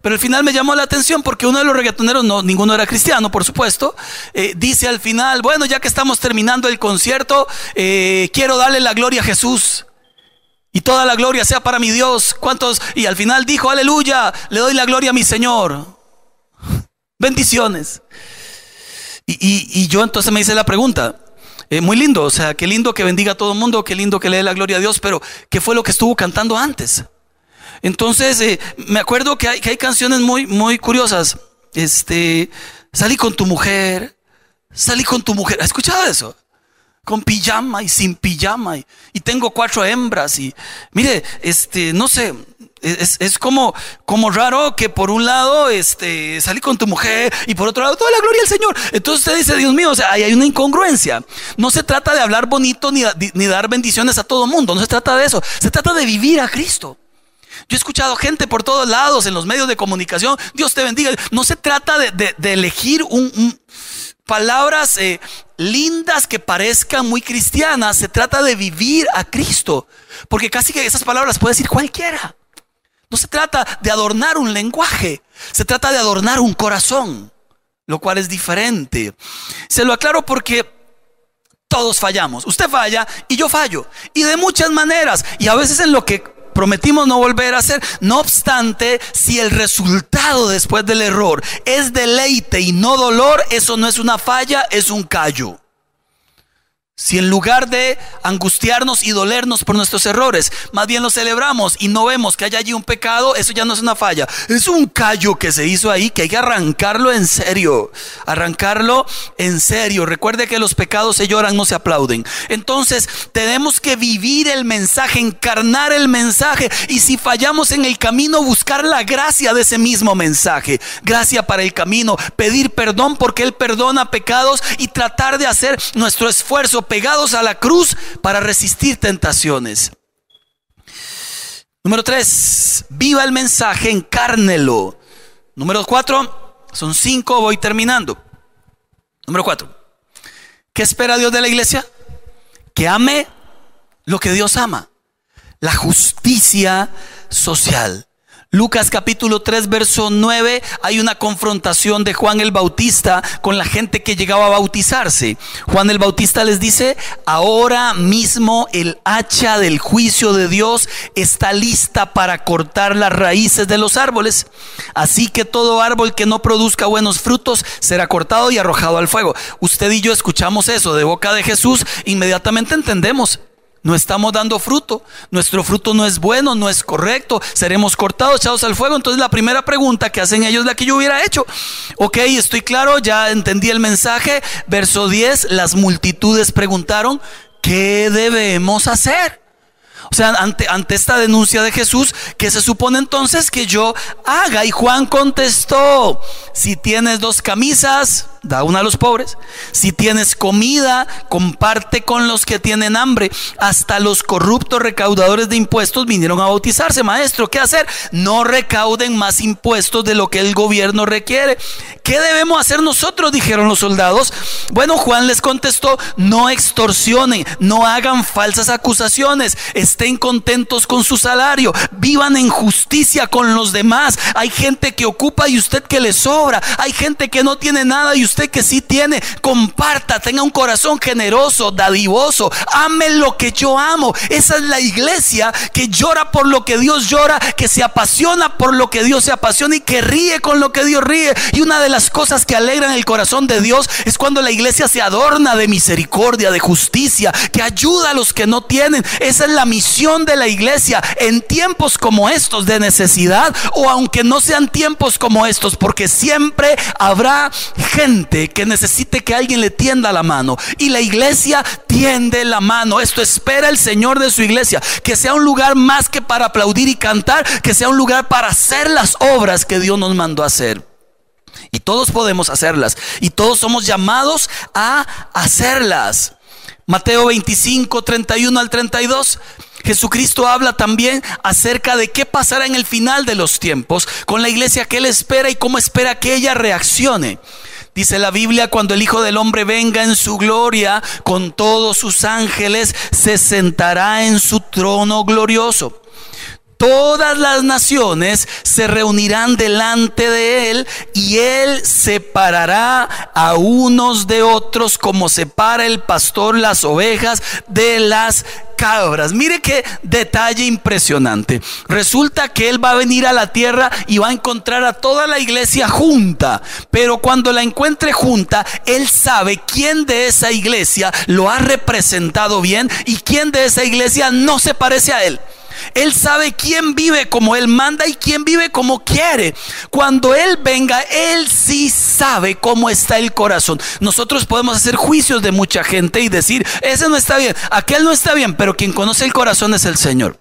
Pero al final me llamó la atención porque uno de los reggaetoneros, no, ninguno era cristiano, por supuesto, eh, dice al final, bueno, ya que estamos terminando el concierto, eh, quiero darle la gloria a Jesús. Y toda la gloria sea para mi Dios. ¿Cuántos? Y al final dijo, aleluya, le doy la gloria a mi Señor. Bendiciones. Y, yo entonces me hice la pregunta, eh, muy lindo, o sea, qué lindo que bendiga a todo el mundo, qué lindo que le dé la gloria a Dios, pero ¿qué fue lo que estuvo cantando antes? Entonces, eh, me acuerdo que hay, que hay canciones muy, muy curiosas. Este, salí con tu mujer, salí con tu mujer. ¿Has escuchado eso? Con pijama y sin pijama. Y, tengo cuatro hembras. Y mire, este, no sé, es, como, como raro que por un lado este, salí con tu mujer y por otro lado toda la gloria al Señor. Entonces usted dice, Dios mío, o sea, hay una incongruencia. No se trata de hablar bonito ni, ni dar bendiciones a todo mundo. No se trata de eso. Se trata de vivir a Cristo. Yo he escuchado gente por todos lados en los medios de comunicación. Dios te bendiga. No se trata de, elegir un, palabras eh, lindas que parezcan muy cristianas. Se trata de vivir a Cristo. Porque casi que esas palabras puede decir cualquiera. No se trata de adornar un lenguaje. Se trata de adornar un corazón. Lo cual es diferente. Se lo aclaro porque todos fallamos. Usted falla y yo fallo. Y de muchas maneras. Y a veces en lo que prometimos no volver a hacer. No obstante, si el resultado después del error es deleite y no dolor, eso no es una falla, es un callo. Si en lugar de angustiarnos y dolernos por nuestros errores, más bien lo celebramos y no vemos que haya allí un pecado, eso ya no es una falla. Es un callo que se hizo ahí que hay que arrancarlo en serio. Arrancarlo en serio. Recuerde que los pecados se lloran, no se aplauden. Entonces tenemos que vivir el mensaje, encarnar el mensaje. Y si fallamos en el camino, buscar la gracia de ese mismo mensaje. Gracia para el camino. Pedir perdón porque Él perdona pecados y tratar de hacer nuestro esfuerzo pegados a la cruz para resistir tentaciones. Número tres, viva el mensaje, encárnelo. Número cuatro, son cinco, voy terminando. Número cuatro, ¿qué espera Dios de la iglesia? Que ame lo que Dios ama, la justicia social. Lucas capítulo 3, verso 9, hay una confrontación de Juan el Bautista con la gente que llegaba a bautizarse. Juan el Bautista les dice, ahora mismo el hacha del juicio de Dios está lista para cortar las raíces de los árboles. Así que todo árbol que no produzca buenos frutos será cortado y arrojado al fuego. Usted y yo escuchamos eso de boca de Jesús, inmediatamente entendemos no estamos dando fruto, nuestro fruto no es bueno, no es correcto, seremos cortados, echados al fuego. Entonces la primera pregunta que hacen ellos es la que yo hubiera hecho. Ok, estoy claro, ya entendí el mensaje. Verso 10, las multitudes preguntaron, ¿qué debemos hacer? O sea, ante, ante esta denuncia de Jesús, ¿qué se supone entonces que yo haga? Y Juan contestó, si tienes dos camisas, da una a los pobres. Si tienes comida, comparte con los que tienen hambre. Hasta los corruptos recaudadores de impuestos vinieron a bautizarse. Maestro, ¿qué hacer? No recauden más impuestos de lo que el gobierno requiere. ¿Qué debemos hacer nosotros? Dijeron los soldados. Bueno, Juan les contestó, no extorsionen, no hagan falsas acusaciones, estén contentos con su salario, vivan en justicia con los demás. Hay gente que ocupa y usted que le sobra. Hay gente que no tiene nada y usted usted que sí tiene, comparta, tenga un corazón generoso, dadivoso, ame lo que yo amo. Esa es la iglesia que llora por lo que Dios llora, que se apasiona por lo que Dios se apasiona y que ríe con lo que Dios ríe. Y una de las cosas que alegran el corazón de Dios es cuando la iglesia se adorna de misericordia, de justicia, que ayuda a los que no tienen. Esa es la misión de la iglesia en tiempos como estos de necesidad o aunque no sean tiempos como estos, porque siempre habrá gente que necesite que alguien le tienda la mano y la iglesia tiende la mano. Esto espera el Señor de su iglesia, que sea un lugar más que para aplaudir y cantar, que sea un lugar para hacer las obras que Dios nos mandó a hacer. Y todos podemos hacerlas. Y todos somos llamados a hacerlas. Mateo 25, 31 al 32. Jesucristo habla también acerca de qué pasará en el final de los tiempos con la iglesia que Él espera y cómo espera que ella reaccione. Dice la Biblia, cuando el Hijo del Hombre venga en su gloria con todos sus ángeles, se sentará en su trono glorioso todas las naciones se reunirán delante de él y él separará a unos de otros como separa el pastor las ovejas de las cabras. Mire qué detalle impresionante. Resulta que Él va a venir a la tierra y va a encontrar a toda la iglesia junta. Pero cuando la encuentre junta, Él sabe quién de esa iglesia lo ha representado bien y quién de esa iglesia no se parece a Él. Él sabe quién vive como Él manda y quién vive como quiere. Cuando Él venga, Él sí sabe cómo está el corazón. Nosotros podemos hacer juicios de mucha gente y decir, ese no está bien, aquel no está bien, pero quien conoce el corazón es el Señor.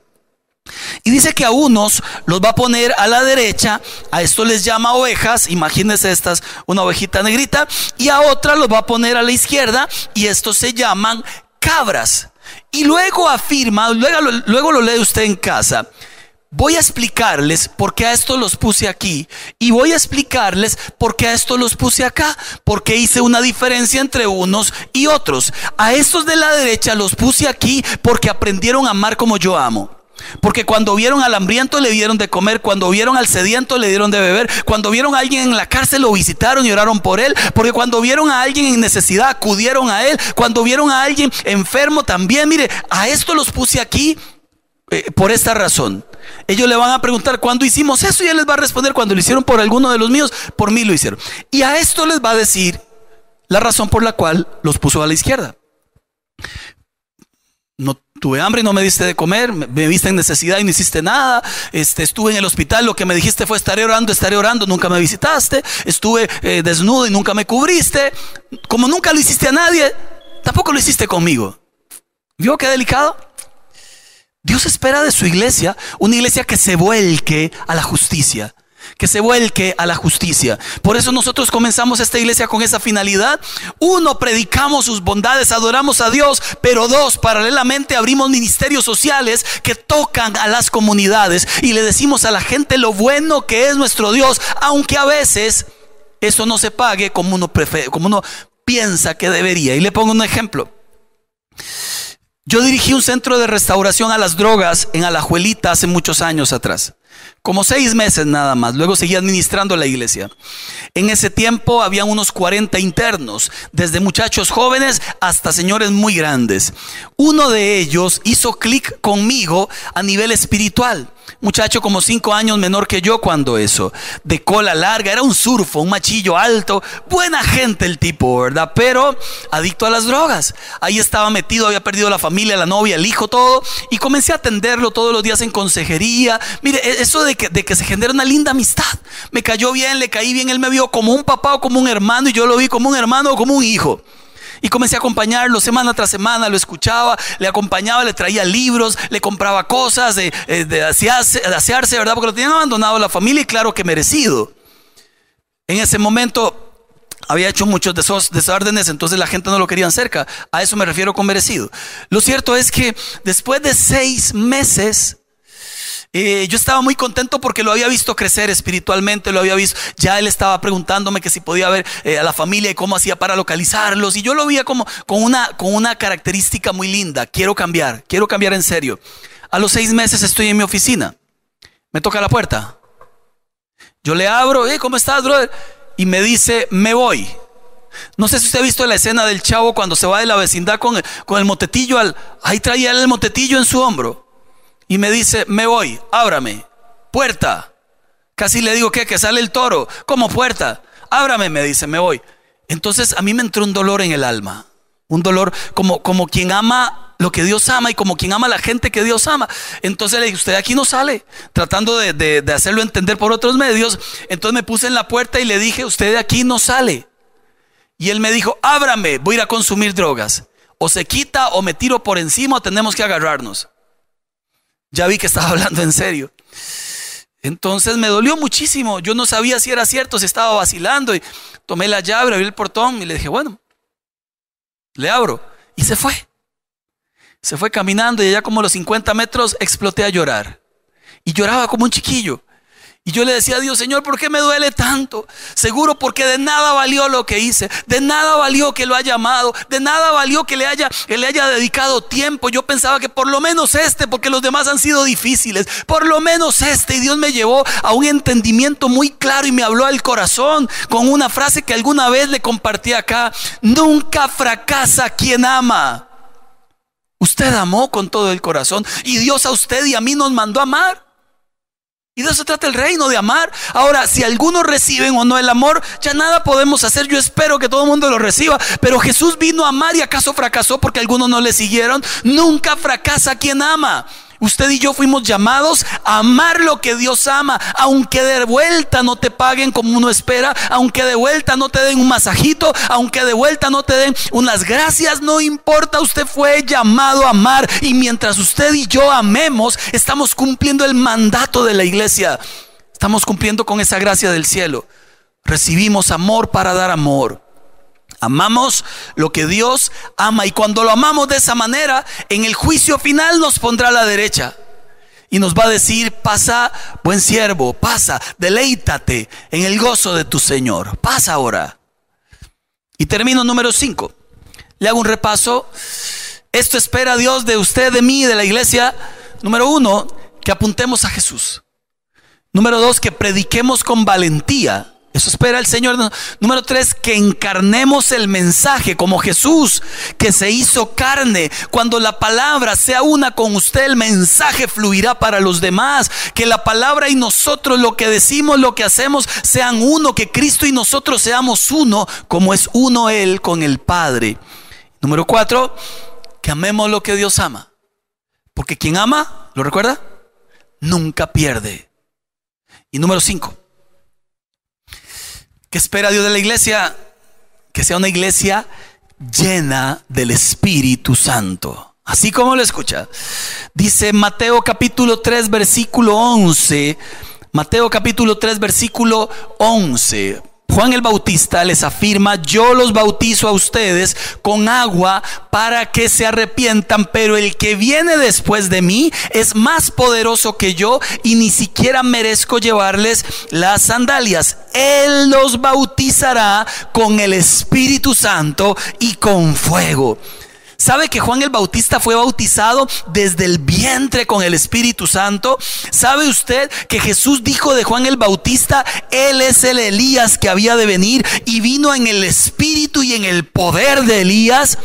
Y dice que a unos los va a poner a la derecha, a esto les llama ovejas, imagínense estas, una ovejita negrita, y a otra los va a poner a la izquierda, y estos se llaman cabras. Y luego afirma, luego, luego lo lee usted en casa. Voy a explicarles por qué a esto los puse aquí y voy a explicarles por qué a esto los puse acá, porque hice una diferencia entre unos y otros. A estos de la derecha los puse aquí porque aprendieron a amar como yo amo. Porque cuando vieron al hambriento le dieron de comer, cuando vieron al sediento le dieron de beber, cuando vieron a alguien en la cárcel lo visitaron y oraron por él, porque cuando vieron a alguien en necesidad acudieron a él, cuando vieron a alguien enfermo también, mire, a esto los puse aquí eh, por esta razón. Ellos le van a preguntar cuándo hicimos eso y él les va a responder cuando lo hicieron por alguno de los míos, por mí lo hicieron. Y a esto les va a decir la razón por la cual los puso a la izquierda. No tuve hambre y no me diste de comer, me viste en necesidad y no hiciste nada. Este, estuve en el hospital, lo que me dijiste fue estaré orando, estaré orando, nunca me visitaste. Estuve eh, desnudo y nunca me cubriste. Como nunca lo hiciste a nadie, tampoco lo hiciste conmigo. ¿Vio qué delicado? Dios espera de su iglesia una iglesia que se vuelque a la justicia que se vuelque a la justicia. Por eso nosotros comenzamos esta iglesia con esa finalidad. Uno, predicamos sus bondades, adoramos a Dios, pero dos, paralelamente abrimos ministerios sociales que tocan a las comunidades y le decimos a la gente lo bueno que es nuestro Dios, aunque a veces eso no se pague como uno, como uno piensa que debería. Y le pongo un ejemplo. Yo dirigí un centro de restauración a las drogas en Alajuelita hace muchos años atrás como seis meses nada más. Luego seguí administrando la iglesia. En ese tiempo había unos 40 internos, desde muchachos jóvenes hasta señores muy grandes. Uno de ellos hizo clic conmigo a nivel espiritual muchacho como cinco años menor que yo cuando eso, de cola larga, era un surfo, un machillo alto, buena gente el tipo, ¿verdad? Pero adicto a las drogas. Ahí estaba metido, había perdido la familia, la novia, el hijo, todo, y comencé a atenderlo todos los días en consejería. Mire, e-, eso de de que se genera una linda amistad. Me cayó bien, le caí bien, él me vio como un papá o como un hermano y yo lo vi como un hermano o como un hijo. Y comencé a acompañarlo semana tras semana, lo escuchaba, le acompañaba, le traía libros, le compraba cosas de, eh, de, asearse, ¿verdad? Porque lo tenían abandonado la familia y claro que merecido. En ese momento había hecho muchos desórdenes, entonces la gente no lo quería cerca. A eso me refiero con merecido. Lo cierto es que después de seis meses, eh, yo estaba muy contento porque lo había visto crecer espiritualmente, lo había visto. Ya él estaba preguntándome que si podía ver eh, a la familia y cómo hacía para localizarlos. Y yo lo veía como con una, con una característica muy linda. Quiero cambiar, quiero cambiar en serio. A los seis meses estoy en mi oficina. Me toca la puerta. Yo le abro, ¿cómo estás, brother? Y me dice, me voy. No sé si usted ha visto la escena del chavo cuando se va de la vecindad con el, con el motetillo al... Ahí traía el motetillo en su hombro. Y me dice, me voy, ábrame. Puerta. Casi le digo que que sale el toro. como puerta? Ábrame, me dice, me voy. Entonces a mí me entró un dolor en el alma. Un dolor como, como quien ama lo que Dios ama y como quien ama a la gente que Dios ama. Entonces le dije, usted aquí no sale, tratando de, de, hacerlo entender por otros medios. Entonces me puse en la puerta y le dije, usted de aquí no sale. Y él me dijo, ábrame, voy a ir a consumir drogas. O se quita o me tiro por encima o tenemos que agarrarnos. Ya vi que estaba hablando en serio. Entonces me dolió muchísimo. Yo no sabía si era cierto, si estaba vacilando. Y tomé la llave, abrí el portón y le dije, bueno, le abro. Y se fue. Se fue caminando y allá como los 50 metros exploté a llorar. Y lloraba como un chiquillo. Y yo le decía a Dios, Señor, ¿por qué me duele tanto? Seguro porque de nada valió lo que hice, de nada valió que lo haya amado, de nada valió que le haya, que le haya dedicado tiempo. Yo pensaba que por lo menos este, porque los demás han sido difíciles, por lo menos este. Y Dios me llevó a un entendimiento muy claro y me habló al corazón con una frase que alguna vez le compartí acá. Nunca fracasa quien ama. Usted amó con todo el corazón y Dios a usted y a mí nos mandó a amar. Y de eso trata el reino, de amar. Ahora, si algunos reciben o no el amor, ya nada podemos hacer. Yo espero que todo el mundo lo reciba. Pero Jesús vino a amar y acaso fracasó porque algunos no le siguieron. Nunca fracasa quien ama. Usted y yo fuimos llamados a amar lo que Dios ama, aunque de vuelta no te paguen como uno espera, aunque de vuelta no te den un masajito, aunque de vuelta no te den unas gracias, no importa, usted fue llamado a amar y mientras usted y yo amemos, estamos cumpliendo el mandato de la iglesia, estamos cumpliendo con esa gracia del cielo. Recibimos amor para dar amor. Amamos lo que Dios ama y cuando lo amamos de esa manera, en el juicio final nos pondrá a la derecha y nos va a decir, pasa, buen siervo, pasa, deleítate en el gozo de tu Señor. Pasa ahora. Y termino número 5. Le hago un repaso. Esto espera Dios de usted, de mí, de la iglesia. Número uno, que apuntemos a Jesús. Número dos, que prediquemos con valentía eso espera el Señor. Número tres, que encarnemos el mensaje como Jesús, que se hizo carne. Cuando la palabra sea una con usted, el mensaje fluirá para los demás. Que la palabra y nosotros, lo que decimos, lo que hacemos, sean uno. Que Cristo y nosotros seamos uno, como es uno Él con el Padre. Número cuatro, que amemos lo que Dios ama. Porque quien ama, ¿lo recuerda? Nunca pierde. Y número cinco ¿Qué espera Dios de la iglesia? Que sea una iglesia llena del Espíritu Santo. Así como lo escucha. Dice Mateo capítulo 3 versículo 11. Mateo capítulo 3 versículo 11. Juan el Bautista les afirma, yo los bautizo a ustedes con agua para que se arrepientan, pero el que viene después de mí es más poderoso que yo y ni siquiera merezco llevarles las sandalias. Él los bautizará con el Espíritu Santo y con fuego. ¿Sabe que Juan el Bautista fue bautizado desde el vientre con el Espíritu Santo? ¿Sabe usted que Jesús dijo de Juan el Bautista, Él es el Elías que había de venir y vino en el Espíritu y en el poder de Elías?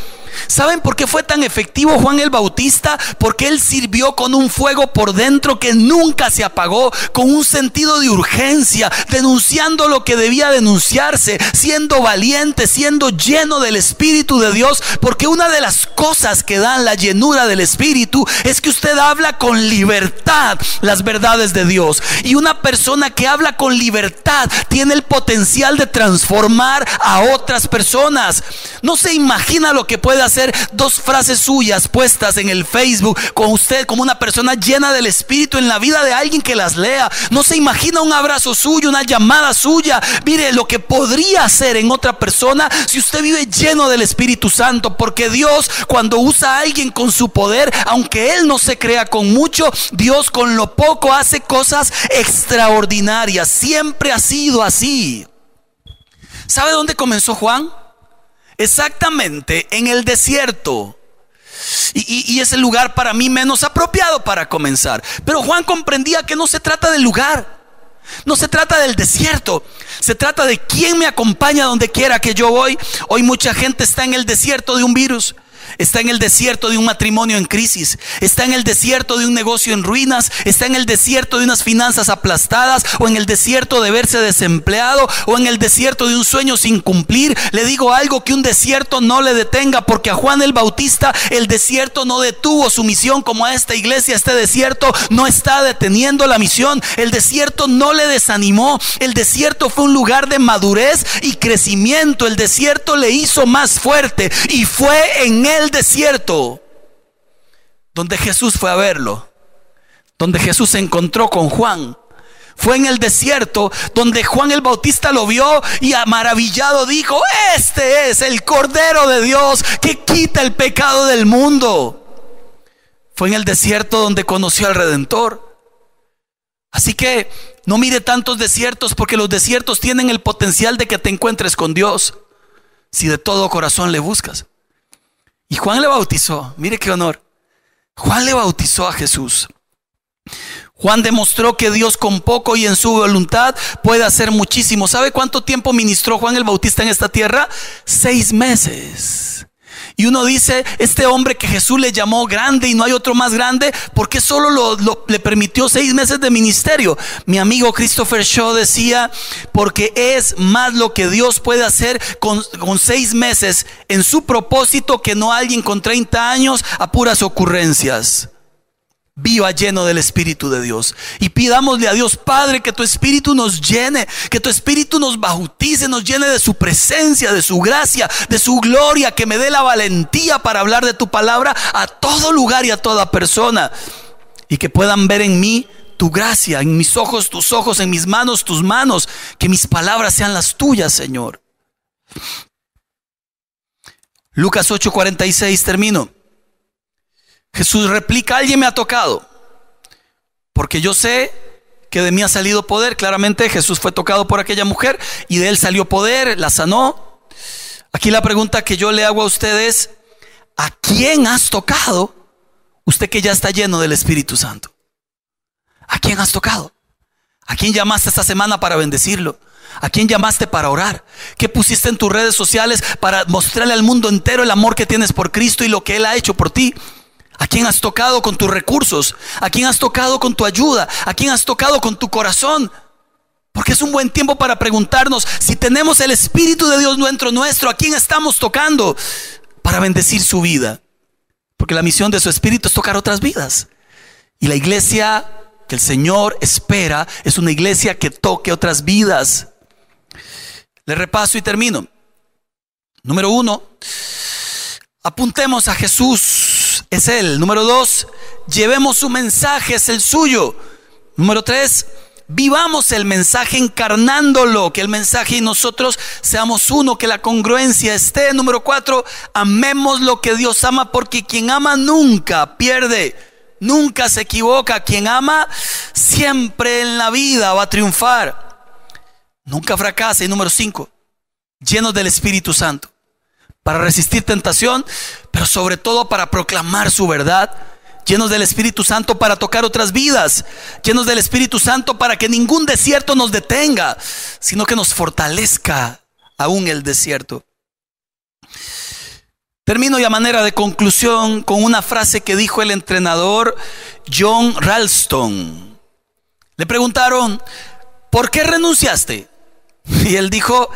¿Saben por qué fue tan efectivo Juan el Bautista? Porque él sirvió con un fuego por dentro que nunca se apagó, con un sentido de urgencia, denunciando lo que debía denunciarse, siendo valiente, siendo lleno del Espíritu de Dios. Porque una de las cosas que dan la llenura del Espíritu es que usted habla con libertad las verdades de Dios. Y una persona que habla con libertad tiene el potencial de transformar a otras personas. No se imagina lo que puede hacer dos frases suyas puestas en el Facebook con usted como una persona llena del Espíritu en la vida de alguien que las lea. No se imagina un abrazo suyo, una llamada suya. Mire lo que podría hacer en otra persona si usted vive lleno del Espíritu Santo. Porque Dios cuando usa a alguien con su poder, aunque Él no se crea con mucho, Dios con lo poco hace cosas extraordinarias. Siempre ha sido así. ¿Sabe dónde comenzó Juan? Exactamente en el desierto. Y, es el lugar para mí menos apropiado para comenzar. Pero Juan comprendía que no se trata del lugar. No se trata del desierto, se trata de quién me acompaña donde quiera que yo voy. Hoy mucha gente está en el desierto de un virus. Está en el desierto de un matrimonio en crisis. Está en el desierto de un negocio en ruinas. Está en el desierto de unas finanzas aplastadas. O en el desierto de verse desempleado. O en el desierto de un sueño sin cumplir. Le digo algo que un desierto no le detenga. Porque a Juan el Bautista el desierto no detuvo su misión. Como a esta iglesia este desierto no está deteniendo la misión. El desierto no le desanimó. El desierto fue un lugar de madurez y crecimiento. El desierto le hizo más fuerte. Y fue en él el desierto donde Jesús fue a verlo, donde Jesús se encontró con Juan. Fue en el desierto donde Juan el Bautista lo vio y maravillado dijo, este es el Cordero de Dios que quita el pecado del mundo. Fue en el desierto donde conoció al Redentor. Así que no mire tantos desiertos porque los desiertos tienen el potencial de que te encuentres con Dios si de todo corazón le buscas. Y Juan le bautizó, mire qué honor. Juan le bautizó a Jesús. Juan demostró que Dios con poco y en su voluntad puede hacer muchísimo. ¿Sabe cuánto tiempo ministró Juan el Bautista en esta tierra? Seis meses. Y uno dice, este hombre que Jesús le llamó grande y no hay otro más grande, ¿por qué solo le permitió seis meses de ministerio? Mi amigo Christopher Shaw decía, porque es más lo que Dios puede hacer con, con seis meses en su propósito que no alguien con 30 años a puras ocurrencias viva lleno del Espíritu de Dios. Y pidámosle a Dios Padre que tu Espíritu nos llene, que tu Espíritu nos bautice, nos llene de su presencia, de su gracia, de su gloria, que me dé la valentía para hablar de tu palabra a todo lugar y a toda persona. Y que puedan ver en mí tu gracia, en mis ojos tus ojos, en mis manos tus manos, que mis palabras sean las tuyas, Señor. Lucas 8:46 termino. Jesús replica, alguien me ha tocado, porque yo sé que de mí ha salido poder. Claramente Jesús fue tocado por aquella mujer y de él salió poder, la sanó. Aquí la pregunta que yo le hago a ustedes, ¿a quién has tocado? Usted que ya está lleno del Espíritu Santo. ¿A quién has tocado? ¿A quién llamaste esta semana para bendecirlo? ¿A quién llamaste para orar? ¿Qué pusiste en tus redes sociales para mostrarle al mundo entero el amor que tienes por Cristo y lo que Él ha hecho por ti? ¿A quién has tocado con tus recursos? ¿A quién has tocado con tu ayuda? ¿A quién has tocado con tu corazón? Porque es un buen tiempo para preguntarnos si tenemos el Espíritu de Dios dentro nuestro, ¿a quién estamos tocando para bendecir su vida? Porque la misión de su Espíritu es tocar otras vidas. Y la iglesia que el Señor espera es una iglesia que toque otras vidas. Le repaso y termino. Número uno, apuntemos a Jesús es Él. Número dos, llevemos su mensaje, es el suyo. Número tres, vivamos el mensaje encarnándolo, que el mensaje y nosotros seamos uno, que la congruencia esté. Número cuatro, amemos lo que Dios ama, porque quien ama nunca pierde, nunca se equivoca. Quien ama siempre en la vida va a triunfar. Nunca fracasa. Y número cinco, llenos del Espíritu Santo para resistir tentación, pero sobre todo para proclamar su verdad, llenos del Espíritu Santo para tocar otras vidas, llenos del Espíritu Santo para que ningún desierto nos detenga, sino que nos fortalezca aún el desierto. Termino ya manera de conclusión con una frase que dijo el entrenador John Ralston. Le preguntaron, ¿por qué renunciaste? Y él dijo,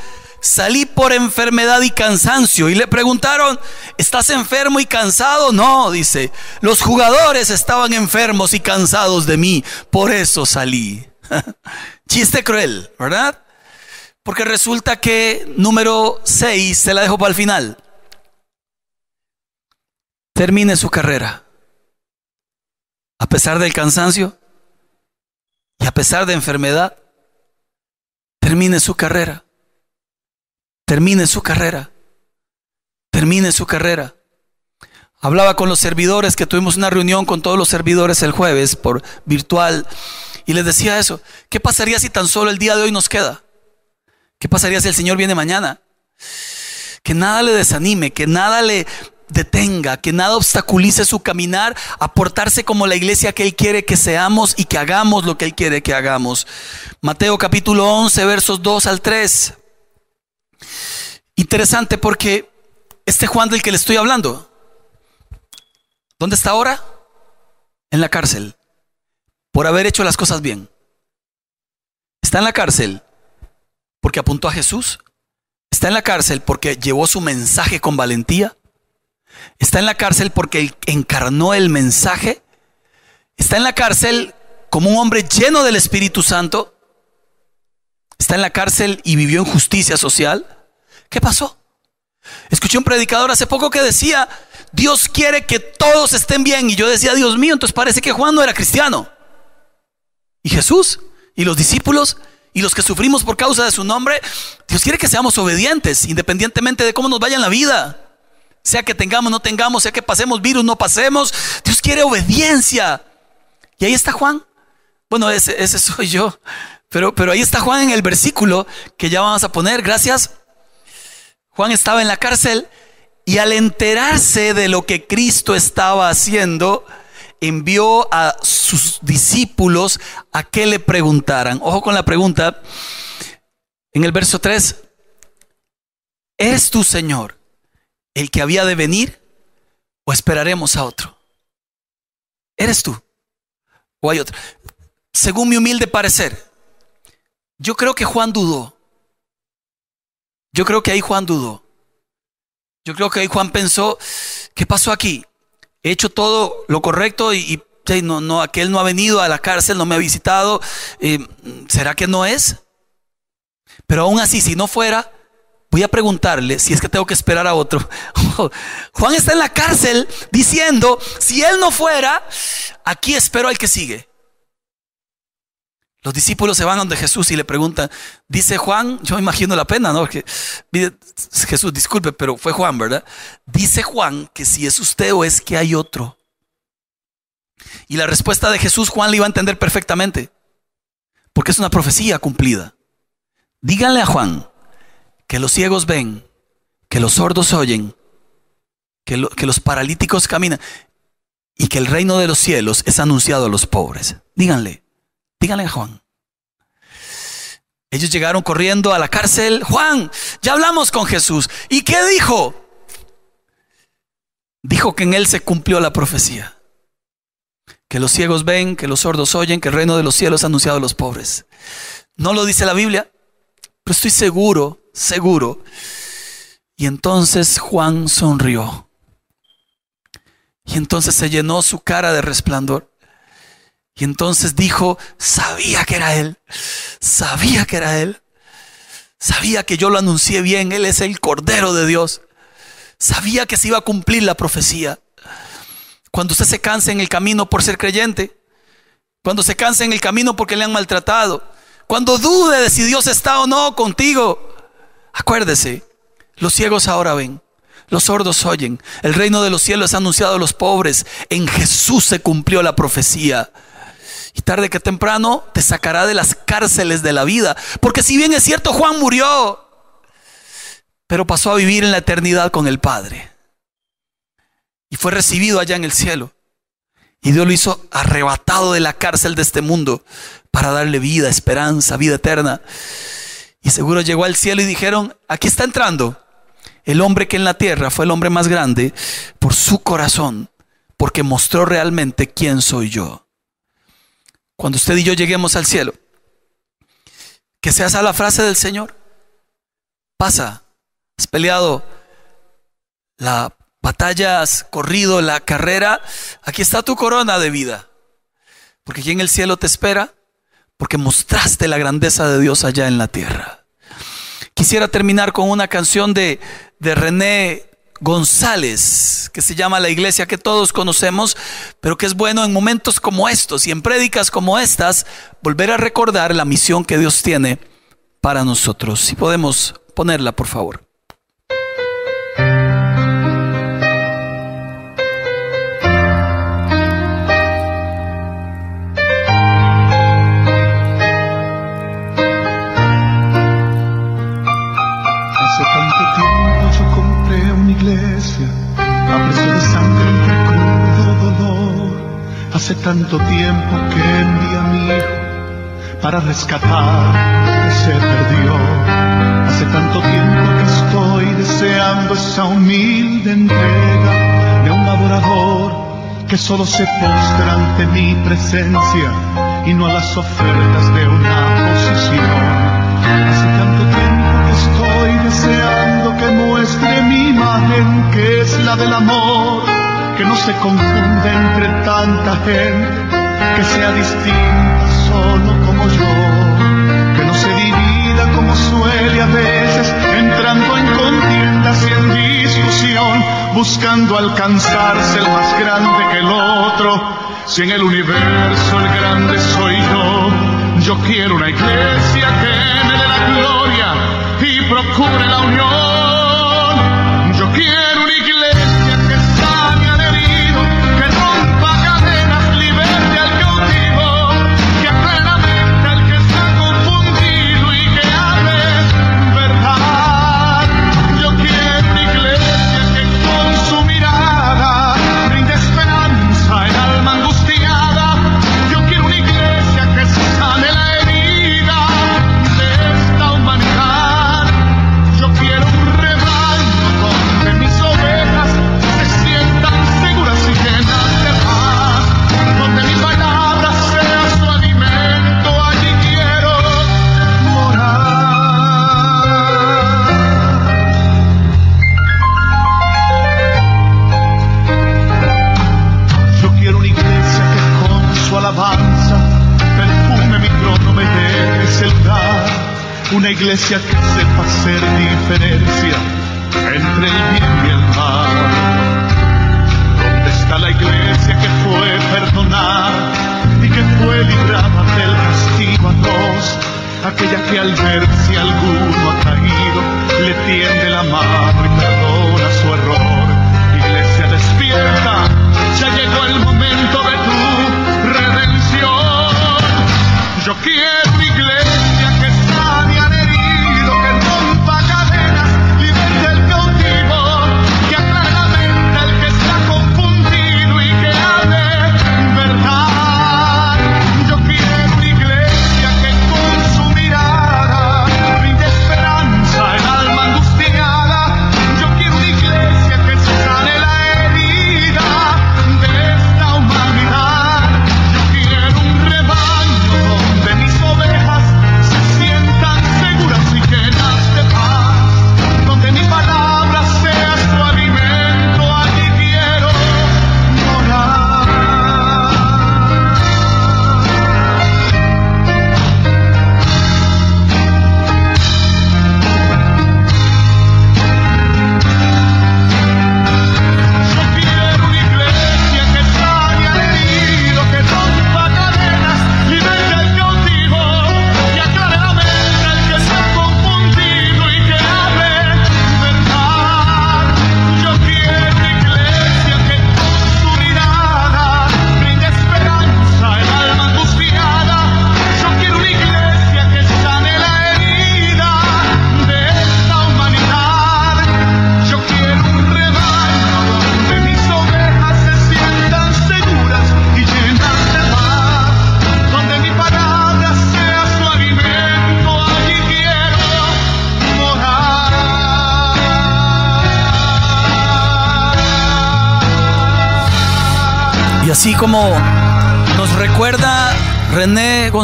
salí por enfermedad y cansancio. Y le preguntaron, ¿estás enfermo y cansado? No, dice, los jugadores estaban enfermos y cansados de mí, por eso salí. Chiste cruel, ¿verdad? Porque resulta que número 6 se la dejo para el final. Termine su carrera. A pesar del cansancio y a pesar de enfermedad, termine su carrera. Termine su carrera. Termine su carrera. Hablaba con los servidores, que tuvimos una reunión con todos los servidores el jueves por virtual, y les decía eso. ¿Qué pasaría si tan solo el día de hoy nos queda? ¿Qué pasaría si el Señor viene mañana? Que nada le desanime, que nada le, detenga, que nada obstaculice su caminar a portarse como la iglesia que Él quiere que seamos y que hagamos lo que Él quiere que hagamos. Mateo capítulo 11, versos 2 al 3. Interesante porque este Juan del que le estoy hablando, ¿dónde está ahora? En la cárcel, por haber hecho las cosas bien. Está en la cárcel porque apuntó a Jesús. Está en la cárcel porque llevó su mensaje con valentía. Está en la cárcel porque encarnó el mensaje. Está en la cárcel como un hombre lleno del Espíritu Santo. Está en la cárcel y vivió en justicia social. ¿Qué pasó? Escuché un predicador hace poco que decía, Dios quiere que todos estén bien. Y yo decía, Dios mío, entonces parece que Juan no era cristiano. ¿Y Jesús? ¿Y los discípulos? ¿Y los que sufrimos por causa de su nombre? Dios quiere que seamos obedientes, independientemente de cómo nos vaya en la vida. Sea que tengamos, no tengamos, sea que pasemos virus, no pasemos. Dios quiere obediencia. Y ahí está Juan. Bueno, ese, ese soy yo. Pero, pero ahí está Juan en el versículo que ya vamos a poner. Gracias. Juan estaba en la cárcel y al enterarse de lo que Cristo estaba haciendo, envió a sus discípulos a que le preguntaran. Ojo con la pregunta. En el verso 3, ¿es tu Señor? el que había de venir o esperaremos a otro? ¿Eres tú? ¿O hay otro? Según mi humilde parecer, yo creo que Juan dudó. Yo creo que ahí Juan dudó. Yo creo que ahí Juan pensó, ¿qué pasó aquí? He hecho todo lo correcto y, no, no, aquel no ha venido a la cárcel, no me ha visitado. Eh, ¿Será que no es? Pero aún así, si no fuera, voy a preguntarle si es que tengo que esperar a otro. Juan está en la cárcel diciendo, si él no fuera, aquí espero al que sigue. Los discípulos se van donde Jesús y le preguntan, dice Juan, yo imagino la pena, ¿no? Que Jesús, disculpe, pero fue Juan, ¿verdad? Dice Juan que si es usted o es que hay otro. Y la respuesta de Jesús, Juan le iba a entender perfectamente, porque es una profecía cumplida. Díganle a Juan, que los ciegos ven, que los sordos oyen, que, que los paralíticos caminan y que el reino de los cielos es anunciado a los pobres. Díganle, díganle a Juan. Ellos llegaron corriendo a la cárcel. Juan, ya hablamos con Jesús. ¿Y qué dijo? Dijo que en él se cumplió la profecía. Que los ciegos ven, que los sordos oyen, que el reino de los cielos es anunciado a los pobres. No lo dice la Biblia, pero estoy seguro seguro. Y entonces Juan sonrió. Y entonces se llenó su cara de resplandor. Y entonces dijo, sabía que era Él, sabía que era Él, sabía que yo lo anuncié bien, Él es el Cordero de Dios, sabía que se iba a cumplir la profecía. Cuando usted se canse en el camino por ser creyente, cuando se canse en el camino porque le han maltratado, cuando dude de si Dios está o no contigo, Acuérdese, los ciegos ahora ven, los sordos oyen, el reino de los cielos es anunciado a los pobres, en Jesús se cumplió la profecía. Y tarde que temprano te sacará de las cárceles de la vida. Porque si bien es cierto, Juan murió, pero pasó a vivir en la eternidad con el Padre. Y fue recibido allá en el cielo. Y Dios lo hizo arrebatado de la cárcel de este mundo para darle vida, esperanza, vida eterna. Y seguro llegó al cielo y dijeron, aquí está entrando el hombre que en la tierra fue el hombre más grande por su corazón, porque mostró realmente quién soy yo. Cuando usted y yo lleguemos al cielo, que seas a la frase del Señor, pasa, has peleado la batalla, has corrido la carrera, aquí está tu corona de vida, porque aquí en el cielo te espera porque mostraste la grandeza de Dios allá en la tierra. Quisiera terminar con una canción de, de René González, que se llama La Iglesia que todos conocemos, pero que es bueno en momentos como estos y en prédicas como estas, volver a recordar la misión que Dios tiene para nosotros. Si podemos ponerla, por favor. Hace tanto tiempo que envía a mi hijo para rescatar que se perdió. Hace tanto tiempo que estoy deseando esa humilde entrega de un adorador que solo se postra ante mi presencia y no a las ofertas de una posición. Hace tanto tiempo que estoy deseando que muestre mi imagen, que es la del amor, que no se confunde entre tanta gente, que sea distinta solo como yo, que no se divida como suele a veces, entrando en contiendas y en discusión, buscando alcanzarse el más grande que el otro si en el universo el grande soy yo, yo quiero una iglesia que me dé la gloria y procure la unión. Iglesia que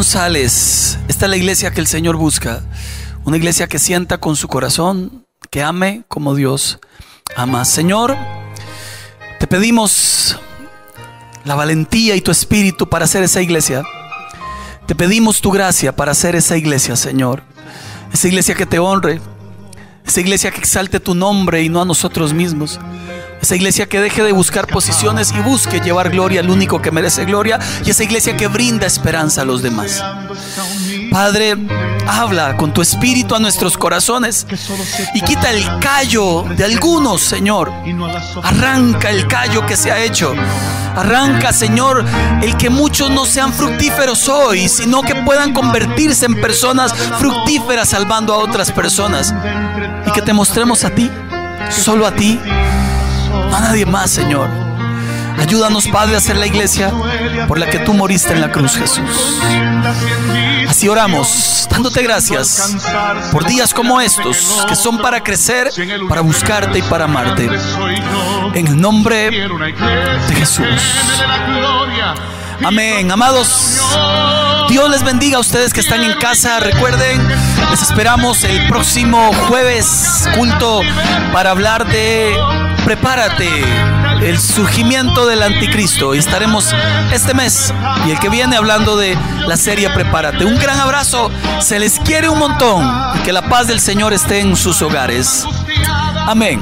González, esta es la iglesia que el Señor busca. Una iglesia que sienta con su corazón, que ame como Dios ama. Señor, te pedimos la valentía y tu espíritu para hacer esa iglesia. Te pedimos tu gracia para hacer esa iglesia, Señor. Esa iglesia que te honre. Esa iglesia que exalte tu nombre y no a nosotros mismos. Esa iglesia que deje de buscar posiciones y busque llevar gloria al único que merece gloria. Y esa iglesia que brinda esperanza a los demás. Padre, habla con tu espíritu a nuestros corazones y quita el callo de algunos, Señor. Arranca el callo que se ha hecho. Arranca, Señor, el que muchos no sean fructíferos hoy, sino que puedan convertirse en personas fructíferas salvando a otras personas. Y que te mostremos a ti, solo a ti, a nadie más, Señor. Ayúdanos, Padre, a hacer la iglesia por la que tú moriste en la cruz, Jesús. Así oramos, dándote gracias por días como estos, que son para crecer, para buscarte y para amarte. En el nombre de Jesús. Amén. Amados, Dios les bendiga a ustedes que están en casa. Recuerden, les esperamos el próximo jueves culto para hablar de prepárate, el surgimiento del anticristo. Y estaremos este mes y el que viene hablando de la serie Prepárate. Un gran abrazo, se les quiere un montón y que la paz del Señor esté en sus hogares. Amén.